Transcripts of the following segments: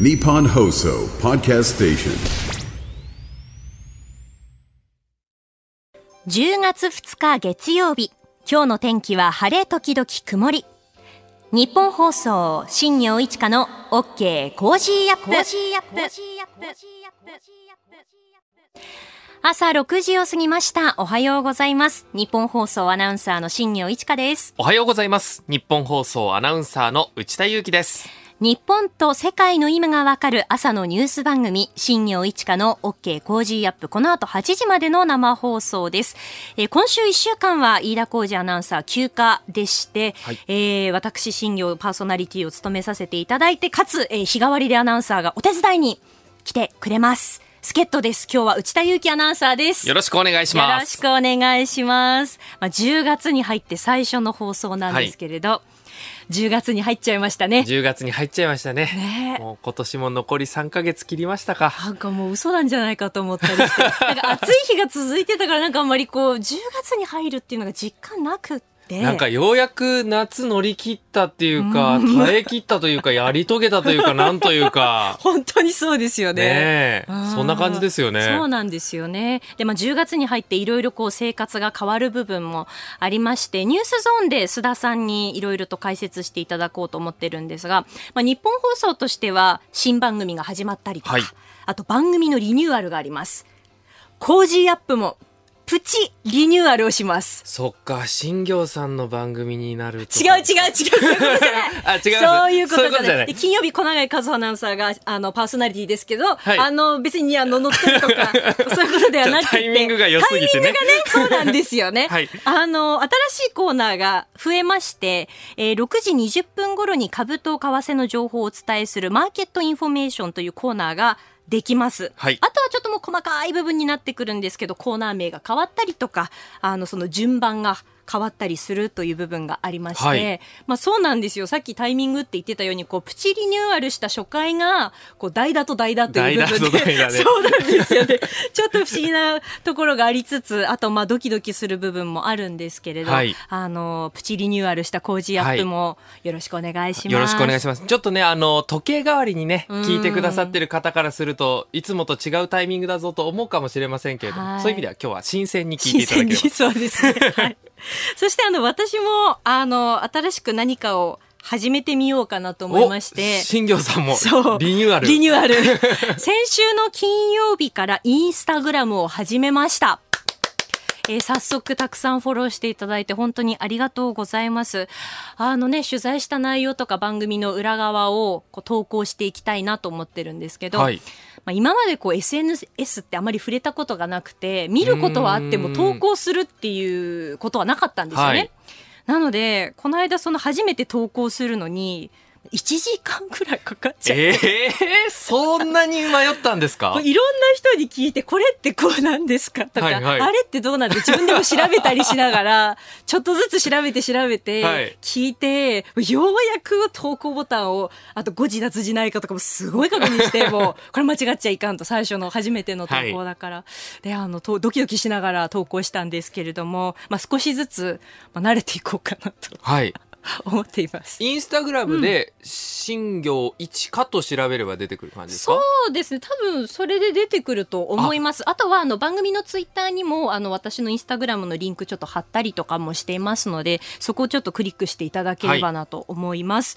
Nippon Hoso Podcast Station. 10月2日月曜日。今日の天気は晴れ時々曇り。ニッポン放送新行市佳の OK コージーアップ。朝6時を過ぎました。おはようございます。ニッポン放送アナウンサーの新行市佳です。おはようございます。ニッポン放送アナウンサーの内田雄基です。日本と世界の今がわかる朝のニュース番組、新行市佳の OK コージーアップ。この後8時までの生放送です。えー今週1週間は飯田浩司アナウンサー休暇でして、はいえー私、新行パーソナリティを務めさせていただいて、かつ、えー日替わりでアナウンサーがお手伝いに来てくれます。助っ人です。今日は内田雄基アナウンサーです。よろしくお願いします。よろしくお願いします。まあ、10月に入って最初の放送なんですけれど、10月に入っちゃいましたね。10月に入っちゃいましたね。ねえもう今年も残り3ヶ月切りましたか。なんかもう嘘なんじゃないかと思ったりして、なんか暑い日が続いてたからなんかあんまりこう、10月に入るっていうのが実感なくって。なんかようやく夏乗り切ったっていうか、耐え切ったというか、やり遂げたというか、なんというか。本当にそうですよね。ね。そんな感じですよね。そうなんですよね。で、まあ、10月に入っていろいろこう生活が変わる部分もありまして、ニュースゾーンで須田さんにいろいろと解説していただこうと思ってるんですが、まあ、ニッポン放送としては新番組が始まったりとか、はいあと番組のリニューアルがあります。コージーアップもプチリニューアルをします。そっか、新行さんの番組になる。違う違う違う、そういうことじゃない。あ、違うそういうことじゃない。金曜日、小永和穂アナウンサーが、あの、パーソナリティですけど、はいあの、別に、あの、乗ってるとか、そういうことではなくて。タイミングが良すぎてねタイミングがね、そうなんですよね。はいあの、新しいコーナーが増えまして、えー6時20分頃に株と為替の情報をお伝えするマーケットインフォメーションというコーナーができます。はいあとはちょっともう細かい部分になってくるんですけど、コーナー名が変わったりとか、あの、その順番が変わったりするという部分がありまして、はいまあそうなんですよ。さっきタイミングって言ってたように、こう、プチリニューアルした初回が、こう、代打と代打という部分で、ねそうなんですよね。ちょっと不思議なところがありつつ、あと、まあドキドキする部分もあるんですけれど、はいあの、プチリニューアルした工事アップもよろしくお願いします。よろしくお願いします。ちょっとね、あの、時計代わりにね、うん聞いてくださってる方からすると、いつもと違うタイミングだぞと思うかもしれませんけれども、はいそういう意味では今日は新鮮に聞いていただければ新鮮に。そうですね。はい。そしてあの、私も、あの、新しく何かを始めてみようかなと思いまして。お新業さんもそう。リニューアル。リニューアル。先週の金曜日からインスタグラムを始めました。えー早速たくさんフォローしていただいて本当にありがとうございます。あのね、取材した内容とか番組の裏側をこう投稿していきたいなと思ってるんですけど、はいまあ、今までこう SNS ってあまり触れたことがなくて、見ることはあっても投稿するっていうことはなかったんですよね。はいなので、この間その初めて投稿するのに、1時間くらいかかっちゃって。ええそんなに迷ったんですか？いろんな人に聞いて、これってこうなんですか？とか、はいはい。あれってどうなんで？自分でも調べたりしながら、ちょっとずつ調べて調べはい。て、聞いて、ようやく投稿ボタンを、あと誤字脱字ないかとかもすごい確認して、もう、これ間違っちゃいかんと、最初の初めての投稿だから。で、あの、とドキドキしながら投稿したんですけれども、まあ少しずつ、まあ、慣れていこうかなと。はい。思っています。インスタグラムで、新業一かと調べれば出てくる感じですか？そうですね。多分それで出てくると思います。あとはあの番組のツイッターにもあの私のインスタグラムのリンクちょっと貼ったりとかもしていますので、そこをちょっとクリックしていただければなと思います。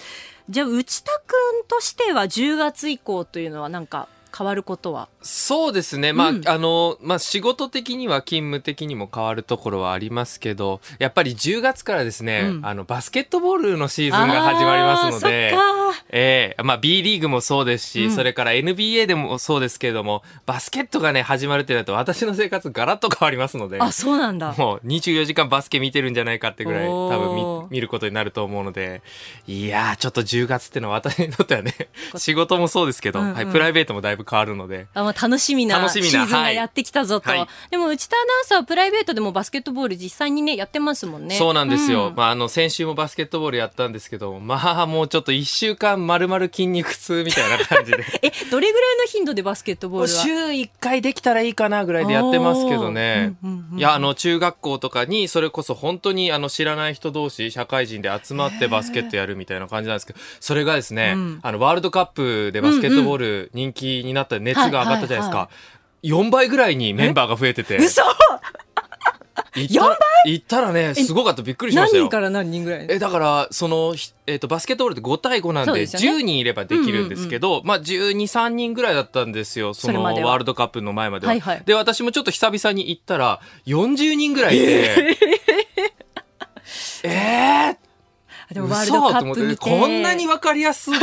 じゃあ内田くんとしては10月以降というのはなんか変わることは？そうですね。まあ、うん。あの、まあ、仕事的には勤務的にも変わるところはありますけど、やっぱり10月からですね、うん。あの、バスケットボールのシーズンが始まりますのでええまあ、B リーグもそうですし、うん。それから NBA でもそうですけれども、バスケットがね、始まるってなると、私の生活ガラッと変わりますので、あ、そうなんだ。もう24時間バスケ見てるんじゃないかってぐらい多分見見ることになると思うのでいやーちょっと10月ってのは私にとってはね仕事もそうですけど、うんうん。はい、プライベートもだいぶ変わるので。あまあ、楽しみな楽しみなシーズンがやってきたぞと、はい。はいでも内田アナウンサーはプライベートでもバスケットボール実際にねやってますもんね。そうなんですよ、うん。まあ、あの先週もバスケットボールやったんですけどまあもうちょっと1週間丸々まる筋肉痛みたいな感じで。え、どれぐらいの頻度でバスケットボールは？週1回できたらいいかなぐらいでやってますけどね。おーうんうんうん。いや、あの、中学校とかに、それこそ本当に、あの、知らない人同士、社会人で集まってバスケットやるみたいな感じなんですけど、それがですね、うん。あの、ワールドカップでバスケットボール人気になった熱が上がったじゃないですはいはいか。4倍ぐらいにメンバーが増えてて。嘘行った？ら行ったらね、すごかった。びっくりしましたよ何人。から何人ぐらい？えだからその、ひえっとバスケットボールって5対5なんででね10人いればできるんですけど、まあ、123人ぐらいだったんですよそのワールドカップの前までは。はいはいで私もちょっと久々に行ったら40人ぐらいで。えー？でもワールドカップ見て。こんなに分かりやすく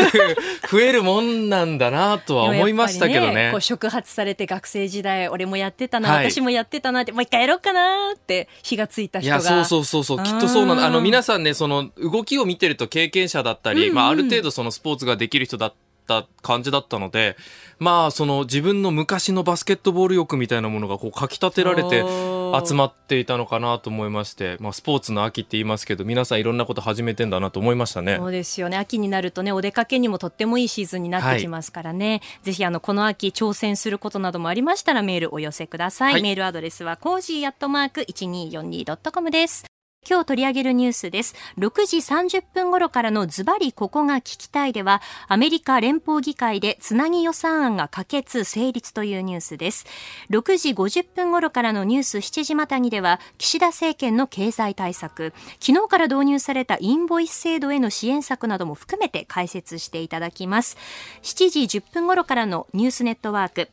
増えるもんなんだなとは思いましたけどね。でもやっぱりこう触発されて学生時代俺もやってたな、はい。私もやってたなってもう一回やろうかなって火がついた人が。やそうそうそうそう。きっとそうなんだ。あの皆さんねその動きを見てると経験者だったり、うんうんまあ、ある程度そのスポーツができる人だった感じだったのでまあその自分の昔のバスケットボール欲みたいなものがこうかきたてられて集まっていたのかなと思いまして、まあ、スポーツの秋って言いますけど皆さんいろんなこと始めてんだなと思いましたね。そうですよね。秋になるとねお出かけにもとってもいいシーズンになってきますからね、ぜひあのこの秋挑戦することなどもありましたらメールお寄せください、はい。メールアドレスはコージーアットマーク 1242.com です今日取り上げるニュースです。6時30分頃からのズバリここが聞きたいでは、アメリカ連邦議会でつなぎ予算案が可決成立というニュースです。6時50分頃からのニュース7時またぎでは、岸田政権の経済対策、昨日から導入されたインボイス制度への支援策なども含めて解説していただきます。7時10分頃からのニュースネットワーク、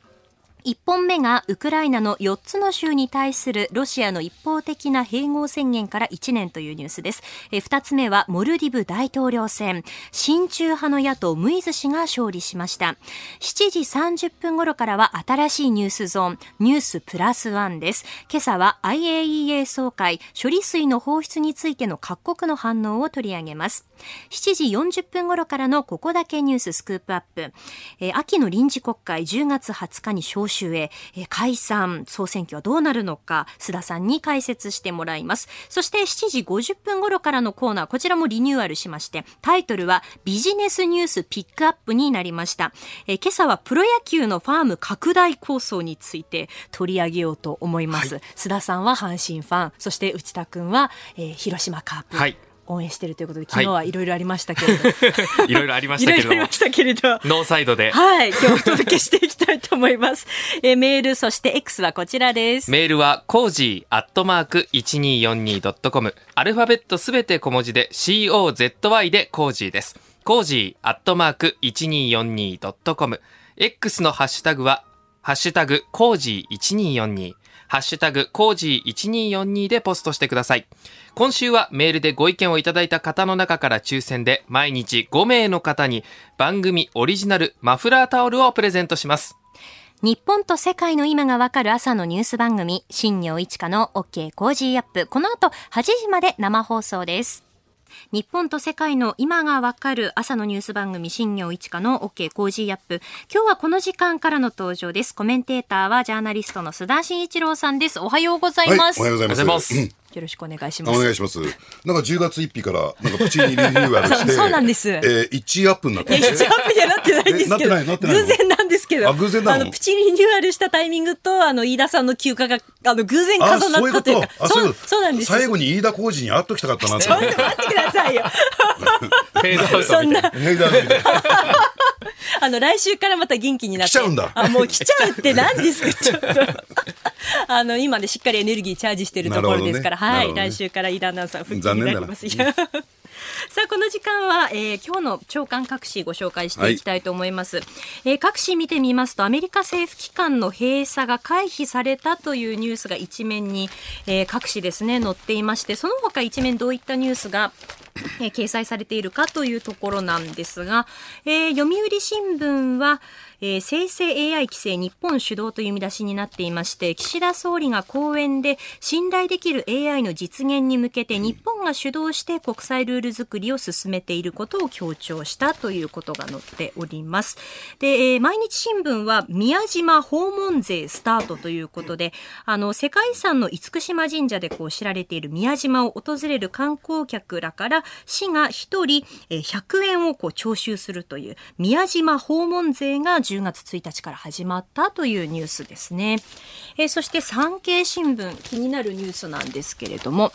1本目がウクライナの4つの州に対するロシアの一方的な併合宣言から1年というニュースです。え2つ目はモルディブ大統領選。親中派の野党ムイズ氏が勝利しました。7時30分頃からは新しいニュースゾーン、ニュースプラスワンです。今朝は IAEA 総会、処理水の放出についての各国の反応を取り上げます。7時40分頃からのここだけニューススクープアップ。え秋の臨時国会10月20日に召集へ、えー解散、総選挙はどうなるのか、須田さんに解説してもらいます。そして7時50分頃からのコーナー、こちらもリニューアルしまして、タイトルはビジネスニュースピックアップになりました。えー今朝はプロ野球のファーム拡大構想について取り上げようと思います。須田さんは阪神ファン、そして内田くんは、えー広島カープ。はい応援してるということで、昨日はいろいろありましたけれど、いろいろありましたけれども いろいろありましたけれど、ノーサイドではい、今日お届けしていきたいと思います。えーメール、そして X はこちらです。メールは、コージーアットマーク 1242.com。アルファベットすべて小文字で、COZY でコージーです。コージーアットマーク 1242.com。X のハッシュタグは、ハッシュタグ、コージー1242。ハッシュタグ、コージー1242でポストしてください。今週はメールでご意見をいただいた方の中から抽選で、毎日5名の方に番組オリジナルマフラータオルをプレゼントします。日本と世界の今がわかる朝のニュース番組、新行市佳の OK コージーアップ。この後8時まで生放送です。日本と世界の今がわかる朝のニュース番組、新行市佳の OK コージーアップ。今日はこの時間からの登場です。コメンテーターはジャーナリストの須田慎一郎さんです。おはようございます。はい、おはようございます。よろしくお願いしうんます。お願いします。なんか10月1日から、なんかプチにリニューアルして、そ うそうなんですえー、1アップになっていや、1アップにはなってないんですけど、えなってないなってないの？偶然なんですけど、あ偶然なの？の、プチリニューアルしたタイミングと、あの、飯田さんの休暇が、あの、偶然重なったというか、あ、そういうそうなんです。最後に飯田浩二に会っときたかったなって。ちょっと待ってくださいよ。そんな、ヘイダーみたいな あの、来週からまた元気になって。来ちゃうんだあ、もう来ちゃうって何ですか、ちょっと。あの、今でしっかりエネルギーチャージしてるところですから、はい、ね来週から飯田アナウンサー復帰になります。さあ、この時間は、えー今日の長官各紙ご紹介していきたいと思います。えー各紙見てみますと、アメリカ政府機関の閉鎖が回避されたというニュースが一面に、えー各紙ですね、載っていまして、その他一面どういったニュースが、えー掲載されているかというところなんですが、えー読売新聞は、えー生成 AI 規制日本主導という見出しになっていまして、岸田総理が講演で信頼できる AI の実現に向けて日本が主導して国際ルール作りを進めていることを強調したということが載っております。で、えー毎日新聞は宮島訪問税スタートということで、あの、世界遺産の厳島神社でこう知られている宮島を訪れる観光客らから市が1人えー100円をこう徴収するという宮島訪問税が10月1日から始まったというニュースですね。えーそして産経新聞気になるニュースなんですけれども。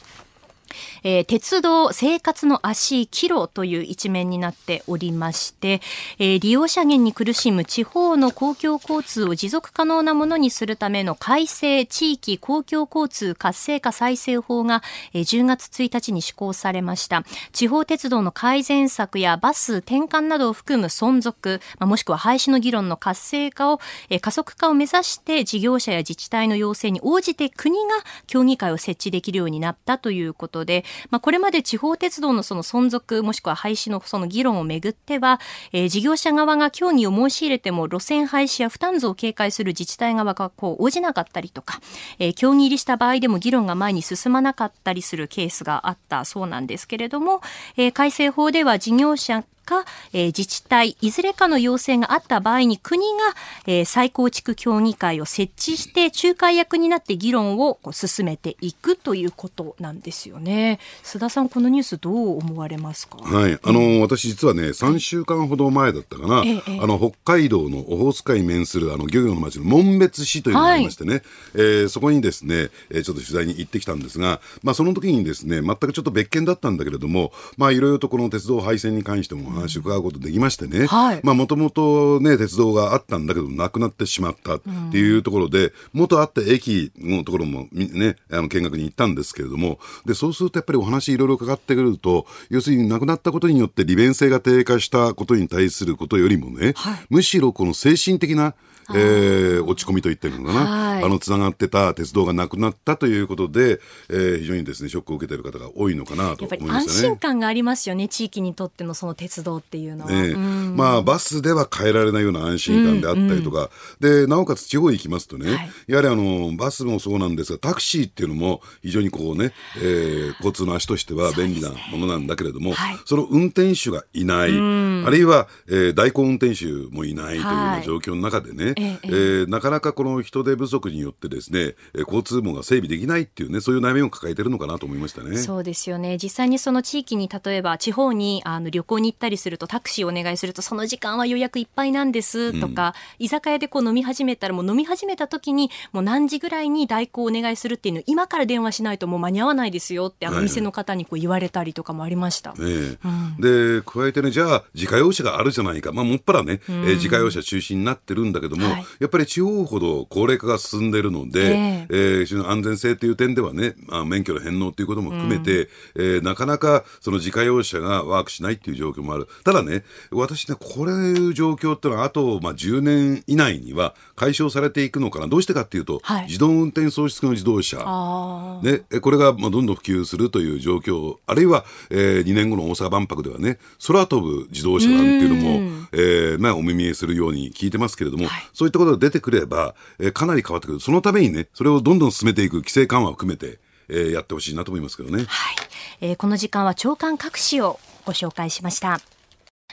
えー鉄道生活の足キロという一面になっておりまして、えー利用者減に苦しむ地方の公共交通を持続可能なものにするための改正地域公共交通活性化再生法が、えー10月1日に施行されました。地方鉄道の改善策やバス転換などを含む存続、まあもしくは廃止の議論の活性化を、えー加速化を目指して事業者や自治体の要請に応じて国が協議会を設置できるようになったということで、まあ、これまで地方鉄道のその存続もしくは廃止のその議論をめぐっては、えー事業者側が協議を申し入れても路線廃止や負担増を警戒する自治体側がこう応じなかったりとか、えー協議入りした場合でも議論が前に進まなかったりするケースがあったそうなんですけれども、えー改正法では事業者か、えー自治体いずれかの要請があった場合に国が、えー再構築協議会を設置して仲介役になって議論をこう進めていくということなんですよね。須田さんこのニュースどう思われますか？はい、あの、私実はね、3週間ほど前だったかな、ええええ。あの、北海道のオホーツク海に面する、あの、漁業の町の紋別市というのがありましてね、えーそこにですね、えーちょっと取材に行ってきたんですが、まあ、その時にですね、全くちょっと別件だったんだけれども、まあ、いろいろとこの鉄道廃線に関してもお話を伺うことできましてね、はい。まあ、もともとね、鉄道があったんだけど、なくなってしまったっていうところで、元あった駅のところもみね、あの、見学に行ったんですけれども、で、そうするとやっぱりお話いろいろかかってくると、要するになくなったことによって利便性が低下したことに対することよりもね、むしろこの精神的な、えー落ち込みといってるのかな、はい。あの、つながってた鉄道がなくなったということで、えー非常にですね、ショックを受けている方が多いのかなと思いまね。心感がありますよね地域にとってのその鉄道っていうのは。ええ。うん。まあ、バスでは変えられないような安心感であったりとか、で、なおかつ地方に行きますとね、はい。やはりあの、バスもそうなんですが、タクシーっていうのも非常にこうね、えー交通の足としては便利なものなんだけれども、はい。その運転手がいない、あるいは、えー代行運転手もいないというようはない。状況の中でね、えええーなかなかこの人手不足によってですね、えー交通網が整備できないっていうね、そういう悩みを抱えてるのかなと思いましたね。そうですよね。実際にその地域に例えば地方にあの旅行に行ったりするとタクシーをお願いするとその時間は予約いっぱいなんですとか、居酒屋でこう飲み始めたらもう飲み始めた時にもう何時ぐらいに代行お願いするっていうのを今から電話しないともう間に合わないですよってあのはい店の方にこう言われたりとかもありました。ええ。で加えてねじゃあ自家用車があるじゃないか、まあ、もっぱらね、えー自家用車中心になってるんだけども、はい。やっぱり地方ほど高齢化が進んでいるので、ええ。ー非常に安全性という点ではね、まあ、免許の返納ということも含めて、えーなかなかその自家用車がワークしないっていう状況もある。ただね私ねこれいう状況っていうのはあと、まあ、10年以内には解消されていくのかな。どうしてかっていうと、はい。自動運転装置付きの自動車。あね、えこれがまあどんどん普及するという状況、あるいは、えー2年後の大阪万博ではね、空飛ぶ自動車なんていうのも、えーまあ、お耳にするように聞いてますけれども、そういったことが出てくれば、えーかなり変わってくる。そのためにね、それをどんどん進めていく規制緩和を含めて、えーやってほしいなと思いますけどね。はい、えーこの時間は長官各紙をご紹介しました。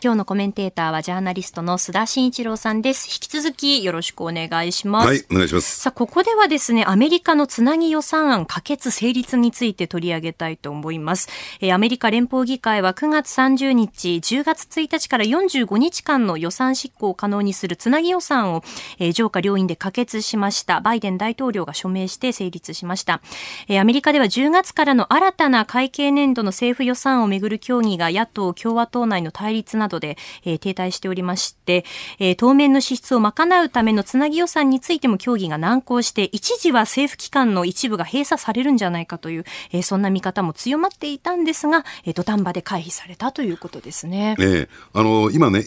今日のコメンテーターはジャーナリストの須田慎一郎さんです。引き続きよろしくお願いします。はい、お願いします。さあ、ここではですね、アメリカのつなぎ予算案可決成立について取り上げたいと思います。えーアメリカ連邦議会は9月30日、10月1日から45日間の予算執行を可能にするつなぎ予算を、えー上下両院で可決しました。バイデン大統領が署名して成立しました。えーアメリカでは10月からの新たな会計年度の政府予算をめぐる協議が野党・共和党内の対立などで、えー停滞しておりまして、えー当面の支出を賄うためのつなぎ予算についても協議が難航して、一時は政府機関の一部が閉鎖されるんじゃないかという、えーそんな見方も強まっていたんですが、えー土壇場で回避されたということですね。ええ。あの今ね、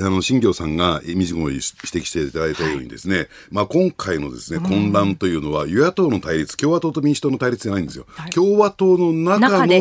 あの新業さんが水野に指摘していただいたようにですね、まあ今回のですね混乱というのは与野党の対立、共和党と民主党の対立じゃないんですよ。はい。共和党の中の中で。え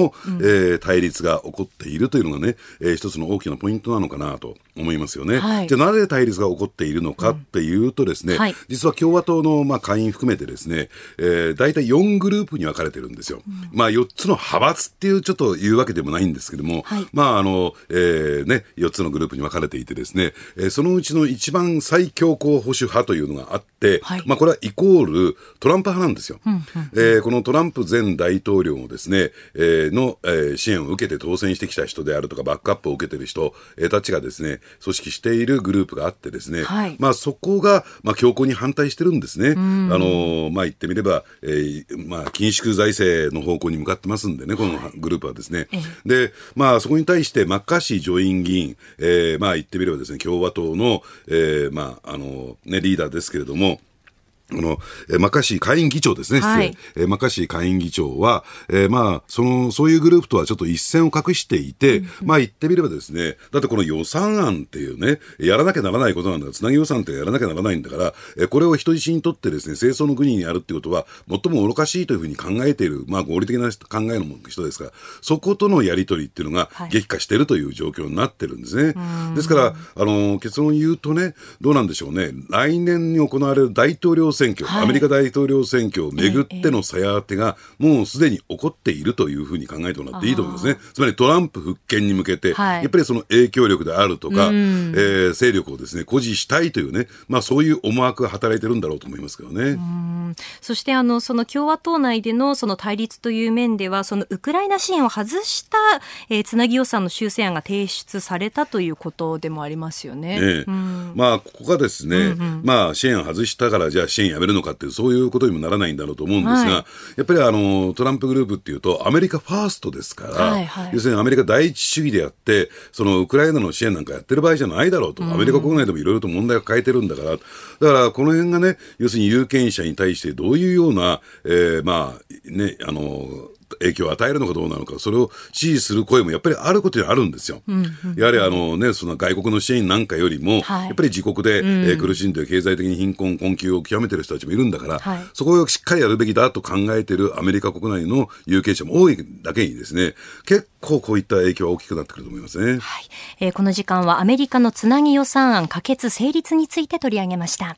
ー対立が起こっているというのがね、えー一つの大きなポイントなのかなと。思いますよね。はいじゃあなぜ対立が起こっているのかっていうとですね、はい実は共和党のまあ会員含めてですね、えー、大体4グループに分かれてるんですよ。まあ4つの派閥っていうちょっと言うわけでもないんですけども、はいまああの、えーね、4つのグループに分かれていてですね、えーそのうちの一番最強硬保守派というのがあって、はいまあこれはイコールトランプ派なんですよ。えーこのトランプ前大統領もですね、えーの、えー支援を受けて当選してきた人であるとか、バックアップを受けている人、えーたちがですね、組織しているグループがあってですね、はいまあそこが、まあ強硬に反対してるんですね。あのーまあ言ってみれば、えーまあ緊縮財政の方向に向かってますんでね、このグループはですね。で、まあそこに対してマッカーシー上院議員、えーまあ言ってみればですね、共和党の、えーまああのね、リーダーですけれども、この、えーマッカーシー下院議長ですね。はい。えーマッカーシー下院議長は、えーまあ、その、そういうグループとはちょっと一線を画していて、まあ言ってみればですね、だってこの予算案っていうね、やらなきゃならないことなんだつなぎ予算ってやらなきゃならないんだから、えーこれを人質にとってですね、清掃の国にやるっていうことは、最も愚かしいというふうに考えている、まあ合理的な考えの人ですから、そことのやり取りっていうのがはい。激化しているという状況になってるんですね。ですから、あの、結論言うとね、どうなんでしょうね、来年に行われる大統領選挙、はい。アメリカ大統領選挙をめぐっての鞘当てが、もうすでに起こっているというふうに考えてもらっていいと思いますね。つまりトランプ復権に向けて、はい。やっぱりその影響力であるとか、えー勢力をですね、誇示したいというね、まあそういう思惑が働いてるんだろうと思いますけどね。そしてあのその共和党内でのその対立という面ではそのウクライナ支援を外した、えーつなぎ予算の修正案が提出されたということでもありますよね。ええ。まあ、ここがですね、まあ、支援外したから、じゃあ支援やめるのかっていう、そういうことにもならないんだろうと思うんですが、はい。やっぱりあの、トランプグループっていうと、アメリカファーストですから、はいはい。要するにアメリカ第一主義でやって、そのウクライナの支援なんかやってる場合じゃないだろうと、アメリカ国内でもいろいろと問題を変えてるんだから、だからこの辺がね、要するに有権者に対してどういうような、えーまあ、ね、あの、影響を与えるのかどうなのか、それを支持する声もやっぱりあることにはあるんですよ。やはりあのね、その外国の支援なんかよりも、はいやっぱり自国で、えー苦しんで経済的に貧困、困窮を極めてる人たちもいるんだから、はいそこをしっかりやるべきだと考えているアメリカ国内の有権者も多いだけにですね、結構こういった影響は大きくなってくると思いますね。はいえーこの時間はアメリカのつなぎ予算案可決成立について取り上げました。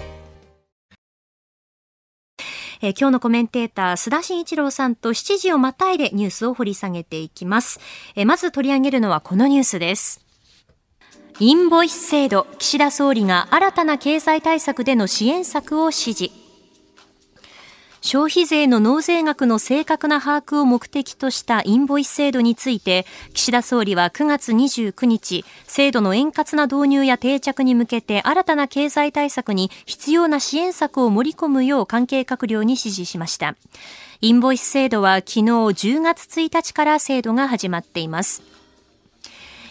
えー今日のコメンテーター、須田慎一郎さんと7時をまたいでニュースを掘り下げていきます。えーまず取り上げるのはこのニュースです。インボイス制度、岸田総理が新たな経済対策での支援策を指示。消費税の納税額の正確な把握を目的としたインボイス制度について、岸田総理は9月29日、制度の円滑な導入や定着に向けて新たな経済対策に必要な支援策を盛り込むよう関係閣僚に指示しました。インボイス制度は昨日10月1日から制度が始まっています。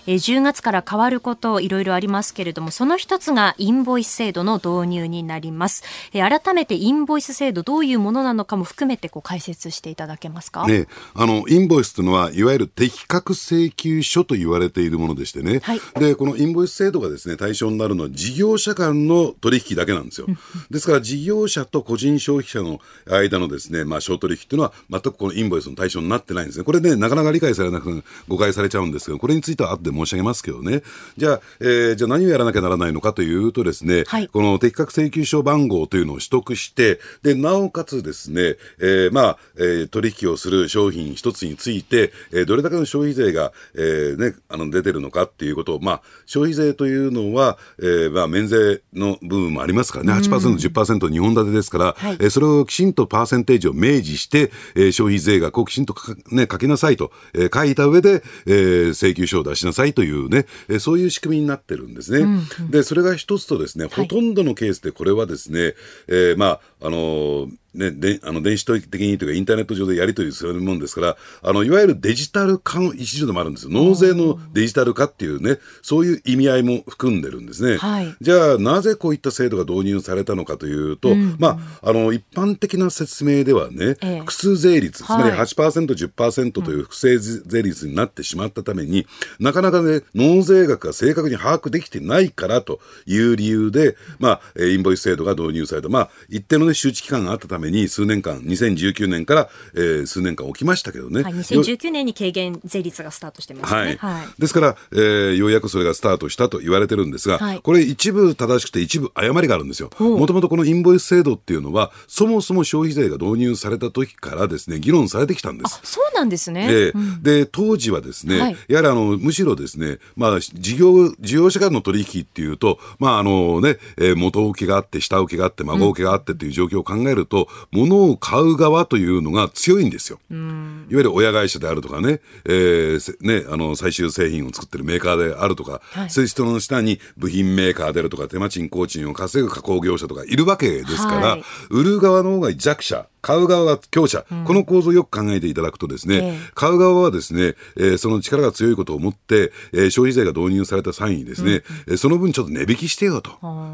えー10月から変わることいろいろありますけれども、その一つがインボイス制度の導入になります。えー改めてインボイス制度どういうものなのかも含めてこう解説していただけますか？ね、あのインボイスというのは、いわゆる適格請求書と言われているものでしてね、はいでこのインボイス制度がですね対象になるのは、事業者間の取引だけなんですよ。ですから、事業者と個人消費者の間のですね、まあ、商取引というのは、全くこのインボイスの対象になってないんですね。これね、なかなか理解されなくて、誤解されちゃうんですけど、これについては後でで申し上げますけどね。じゃあ、えー、じゃあ何をやらなきゃならないのかというとですね、はい。この適格請求書番号というのを取得して、で、なおかつですね、えーまあ、えー取引をする商品一つについて、えーどれだけの消費税が、えーね、あの、出てるのかっていうことを、まあ、消費税というのは、えーまあ、免税の部分もありますからね、8%、10%、2本立てですから、はい。えーそれをきちんとパーセンテージを明示して、えー消費税額をきちんとか,、ね、書きなさいと、えー書いた上で、えー請求書を出しなさいというね、えーそういう仕組みになってるんですね。で、それが一つとですね、ほとんどのケースでこれはですね、えーまあ、あのーね、であの電子的にというかインターネット上でやり取りするもんですから、あの、いわゆるデジタル化の一助でもあるんですよ。納税のデジタル化っていうね、そういう意味合いも含んでるんですね。はいじゃあ、なぜこういった制度が導入されたのかというと、まあ、あの、一般的な説明ではね、ええ複数税率、つまりはい8%、10%という不正税率になってしまったために、なかなかね、納税額が正確に把握できてないからという理由で、まあ、えーインボイス制度が導入された。まあ、一定のね、周知期間があったために、数年間、2019年から、えー数年間起きましたけどね。はい、2019年に軽減税率がスタートしてますはいね。はい。ですから、えーようやくそれがスタートしたと言われてるんですが、はいこれ一部正しくて一部誤りがあるんですよ。もともとこのインボイス制度っていうのは、そもそも消費税が導入された時からですね、議論されてきたんです。そうなんですね。でで当時はですね、はいやはりあのむしろですね、まあ、事業事業者間の取引っていうと、まああのねえー元請けがあって、下請けがあって、孫請けがあってという状況を考えると、物を買う側というのが強いんですよ。いわゆる親会社であるとかね、えーせねあの最終製品を作ってるメーカーであるとか、はい。そういう人の下に部品メーカーであるとか、手間賃、工賃を稼ぐ加工業者とかいるわけですから、はい。売る側の方が弱者、買う側が強者、この構造をよく考えていただくとですね、ええ。買う側はですね、えーその力が強いことを思って、えー消費税が導入された際にですね、えーその分ちょっと値引きしてよと、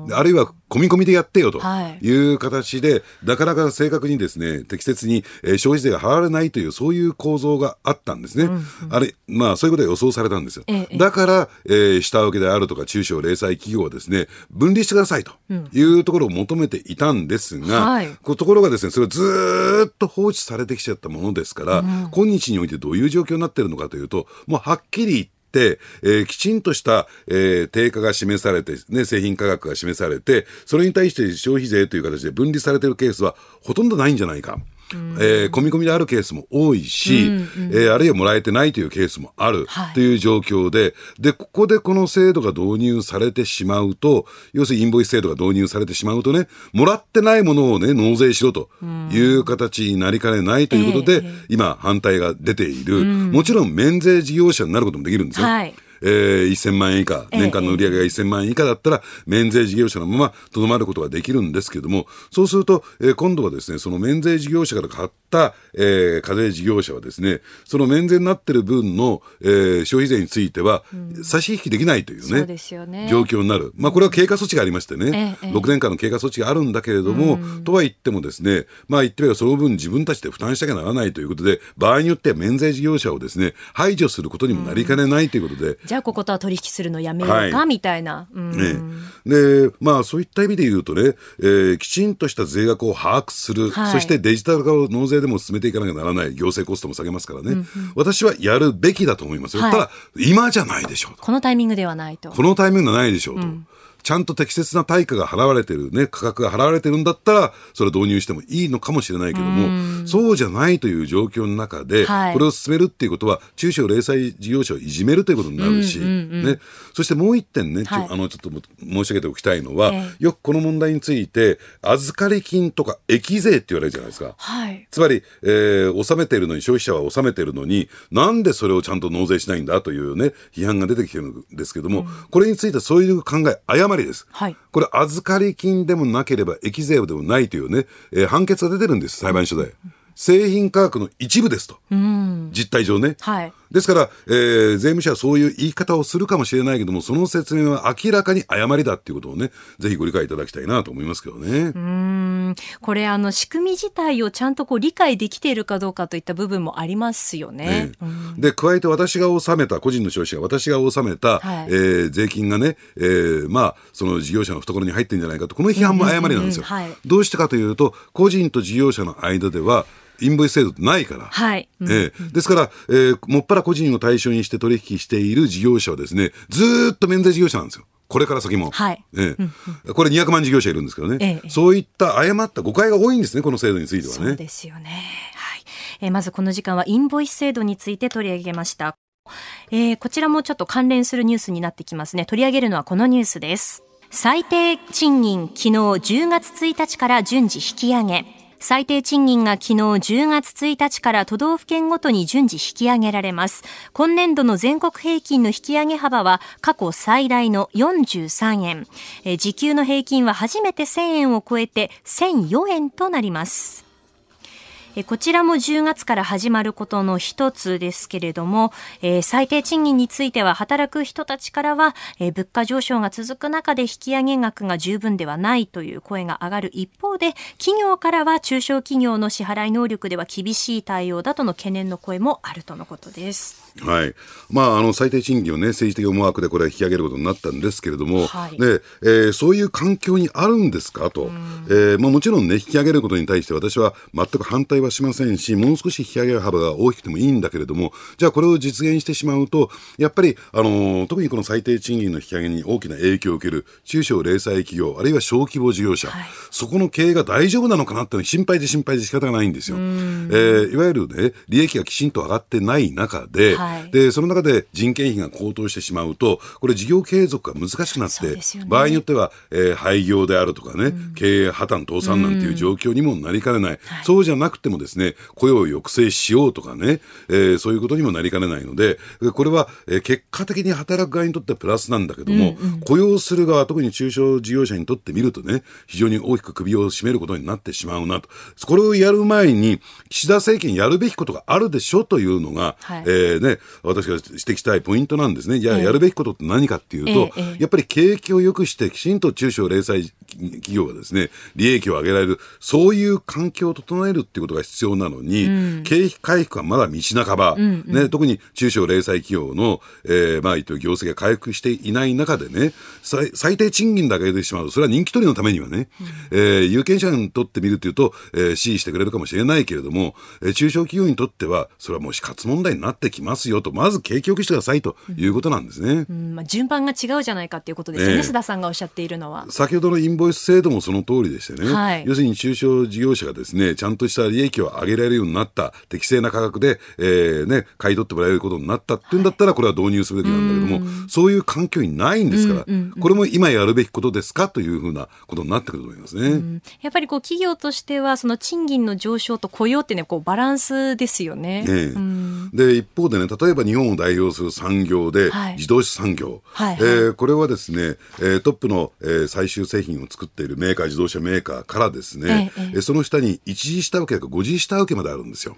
であるいは込み込みでやってよと。はい。いう形で、なかなか正確にですね、適切に、えー消費税が払われないという、そういう構造があったんですね。あれ、まあそういうことが予想されたんですよ。ええだから、えー下請けであるとか中小零細企業はですね、分離してくださいというところを求めていたんですが、はい。こうところがですね、それをずーっと放置されてきちゃったものですから、今日においてどういう状況になっているのかというと、もうはっきり言って、えーきちんとした、えー定価が示されて、ね、製品価格が示されて、それに対して消費税という形で分離されているケースはほとんどないんじゃないか。えー込み込みであるケースも多いし、えーあるいはもらえてないというケースもあるはい。という状況で、で、ここでこの制度が導入されてしまうと、要するにインボイス制度が導入されてしまうとね、もらってないものをね、納税しろという形になりかねないということで、ええ。今反対が出ている、もちろん免税事業者になることもできるんですよ。はいえー、1000万円以下、ええ。年間の売り上げが1000万円以下だったら、免税事業者のままとどまることができるんですけども、そうすると、えー今度はですね、その免税事業者から買った、えー課税事業者はですね、その免税になってる分の、えー消費税については、差し引きできないというね、そうね。状況になる。まあ、これは経過措置がありましてね、ええ6年間の経過措置があるんだけれども、とは言ってもですね、まあ言ってみればその分自分たちで負担しなきゃならないということで、場合によっては免税事業者をですね、排除することにもなりかねないということで、じゃあこことは取引するのやめようか、はいみたいな。うんね、で、まあそういった意味で言うとね、えーきちんとした税額を把握する、はいそしてデジタル化を納税でも進めていかなきゃならない行政コストも下げますからね、私はやるべきだと思いますよ。はいただ、今じゃないでしょうと。このタイミングではないと。このタイミングはないでしょうと。ちゃんと適切な対価が払われてるね、価格が払われてるんだったら、それ導入してもいいのかもしれないけども、そうじゃないという状況の中で、はい。これを進めるっていうことは、中小零細事業者をいじめるということになるし、ね。そしてもう一点ね、ちょはいあの、ちょっとも申し上げておきたいのは、えよくこの問題について、預かり金とか益税って言われるじゃないですか。はい。つまり、えー納めているのに、消費者は納めているのに、なんでそれをちゃんと納税しないんだというね、批判が出てきてるんですけども、これについてはそういう考え、誤りです。はいこれ、預かり金でもなければ、益税でもないというね、えー判決が出てるんです、裁判所で。製品価格の一部ですと。実態上ね。はい。ですから、えー税務署はそういう言い方をするかもしれないけども、その説明は明らかに誤りだっていうことをね、ぜひご理解いただきたいなと思いますけどね。これあの仕組み自体をちゃんとこう理解できているかどうかといった部分もありますよね。え。えで加えて私が納めた個人の消費者が私が納めた、はい。えー税金がね、えーまあその事業者の懐に入ってるんじゃないかとこの批判も誤りなんですよ、どうしてかというと個人と事業者の間ではインボイス制度ってないから。はい。うんええですから、えーもっぱら個人を対象にして取引している事業者はですね、ずーっと免税事業者なんですよ。これから先も。はいええこれ200万事業者いるんですけどね、ええそういった誤った誤解が多いんですね、この制度についてはね。そうですよね。はい。えーまずこの時間はインボイス制度について取り上げました。えーこちらもちょっと関連するニュースになってきますね。取り上げるのはこのニュースです。最低賃金昨日10月1日から順次引き上げ。最低賃金が昨日10月1日から都道府県ごとに順次引き上げられます。今年度の全国平均の引き上げ幅は過去最大の43円。え時給の平均は初めて1000円を超えて1004円となります。えーこちらも10月から始まることの一つですけれども、えー最低賃金については働く人たちからは、えー物価上昇が続く中で引き上げ額が十分ではないという声が上がる一方で、企業からは中小企業の支払い能力では厳しい対応だとの懸念の声もあるとのことです。はい。まあ、あの、最低賃金をね、政治的思惑でこれは引き上げることになったんですけれども、はいで、えーそういう環境にあるんですか？と。えーまあ、もちろんね、引き上げることに対して私は全く反対はしませんし、もう少し引き上げ幅が大きくてもいいんだけれども、じゃあこれを実現してしまうと、やっぱり、あのー特にこの最低賃金の引き上げに大きな影響を受ける中小零細企業、あるいは小規模事業者、はい。そこの経営が大丈夫なのかなっていうのは心配で心配で仕方がないんですよ。えーいわゆるね、利益がきちんと上がってない中で、はい。で、その中で人件費が高騰してしまうと、これ事業継続が難しくなってね。場合によっては、えー廃業であるとかね、経営破綻倒産なんていう状況にもなりかねない。そうじゃなくてもですね、雇用を抑制しようとかね、えーそういうことにもなりかねないので、これは、えー結果的に働く側にとってはプラスなんだけども、雇用する側、特に中小事業者にとってみるとね、非常に大きく首を絞めることになってしまうなと。これをやる前に、岸田政権やるべきことがあるでしょというのが、はいえーね、私が指摘したいポイントなんですね。じゃあ、ええやるべきことって何かっていうと、ええええやっぱり景気を良くして、きちんと中小零細企業がですね、利益を上げられる、そういう環境を整えるっていうことが必要なのに、景気回復はまだ道半ば、ね、特に中小零細企業の、えーまあ、言って業績が回復していない中でね、最最低賃金だけ上げてしまうと、それは人気取りのためにはね、えー有権者にとってみるというと、えー支持してくれるかもしれないけれども、えー中小企業にとっては、それはもう死活問題になってきますよと、まず景気よくしてくださいということなんですね。うん。まあ、順番が違うじゃないかっていうことですよね、ええ。須田さんがおっしゃっているのは。先ほどのインボイス制度もその通りでしてね、はい。要するに中小事業者がですね、ちゃんとした利益を上げられるようになった、適正な価格で、えーね、買い取ってもらえることになったっていうんだったら、これは導入すべきなんだけども、そういう環境にないんですから、これも今やるべきことですかというふうなことになってくると思いますね。やっぱりこう企業としてはその賃金の上昇と雇用っていうのはこうバランスですよね。え。えで一方でね例えば日本を代表する産業で、はい。自動車産業、はいはい。えーこれはですね、えートップの、えー最終製品を作っているメーカー自動車メーカーからですね、えええーその下に一次下請けが五次下請けまであるんですよ。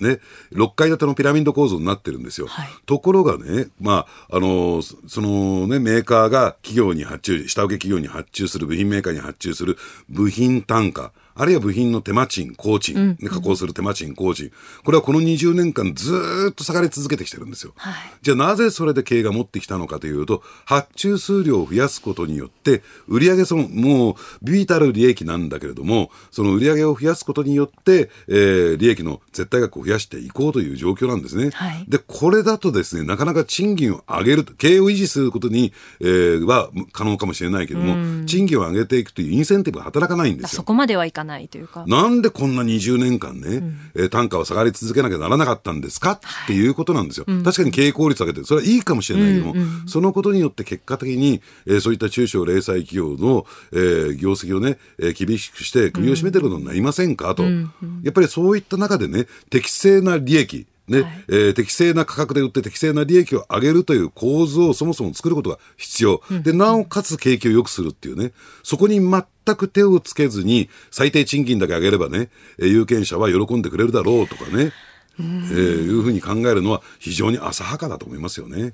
ね、6階建てのピラミッド構造になってるんですよ。はいところがね、まあ、あのそそのね、メーカーが企業に発注、下請け企業に発注する、部品メーカーに発注する部品単価、あるいは部品の手間賃、工賃、ね加工する手間賃、工賃。これはこの20年間ずーっと下がり続けてきてるんですよ。はいじゃあなぜそれで経営が持ってきたのかというと、発注数量を増やすことによって、売上その、もう、ビビたる利益なんだけれども、その売上を増やすことによって、えー利益の絶対額を増やしていこうという状況なんですね。はいで、これだとですね、なかなか賃金を上げる、経営を維持することに、えーは可能かもしれないけども、賃金を上げていくというインセンティブが働かないんですよ。そこまではいかないというか。なんでこんな20年間ね、えー単価は下がり続けなきゃならなかったんですか？っていうことなんですよ。確かに経営効率上げて、それはいいかもしれないけども、そのことによって結果的に、えーそういった中小零細企業の、えー業績をね、えー厳しくして首を絞めてることになりませんか？と。やっぱりそういった中でね、適正な利益、ねはい。えー適正な価格で売って適正な利益を上げるという構図をそもそも作ることが必要。で、なおかつ景気を良くするっていうね、そこに全く手をつけずに最低賃金だけ上げればね、えー有権者は喜んでくれるだろうとかね、えーいうふうに考えるのは非常に浅はかだと思いますよね。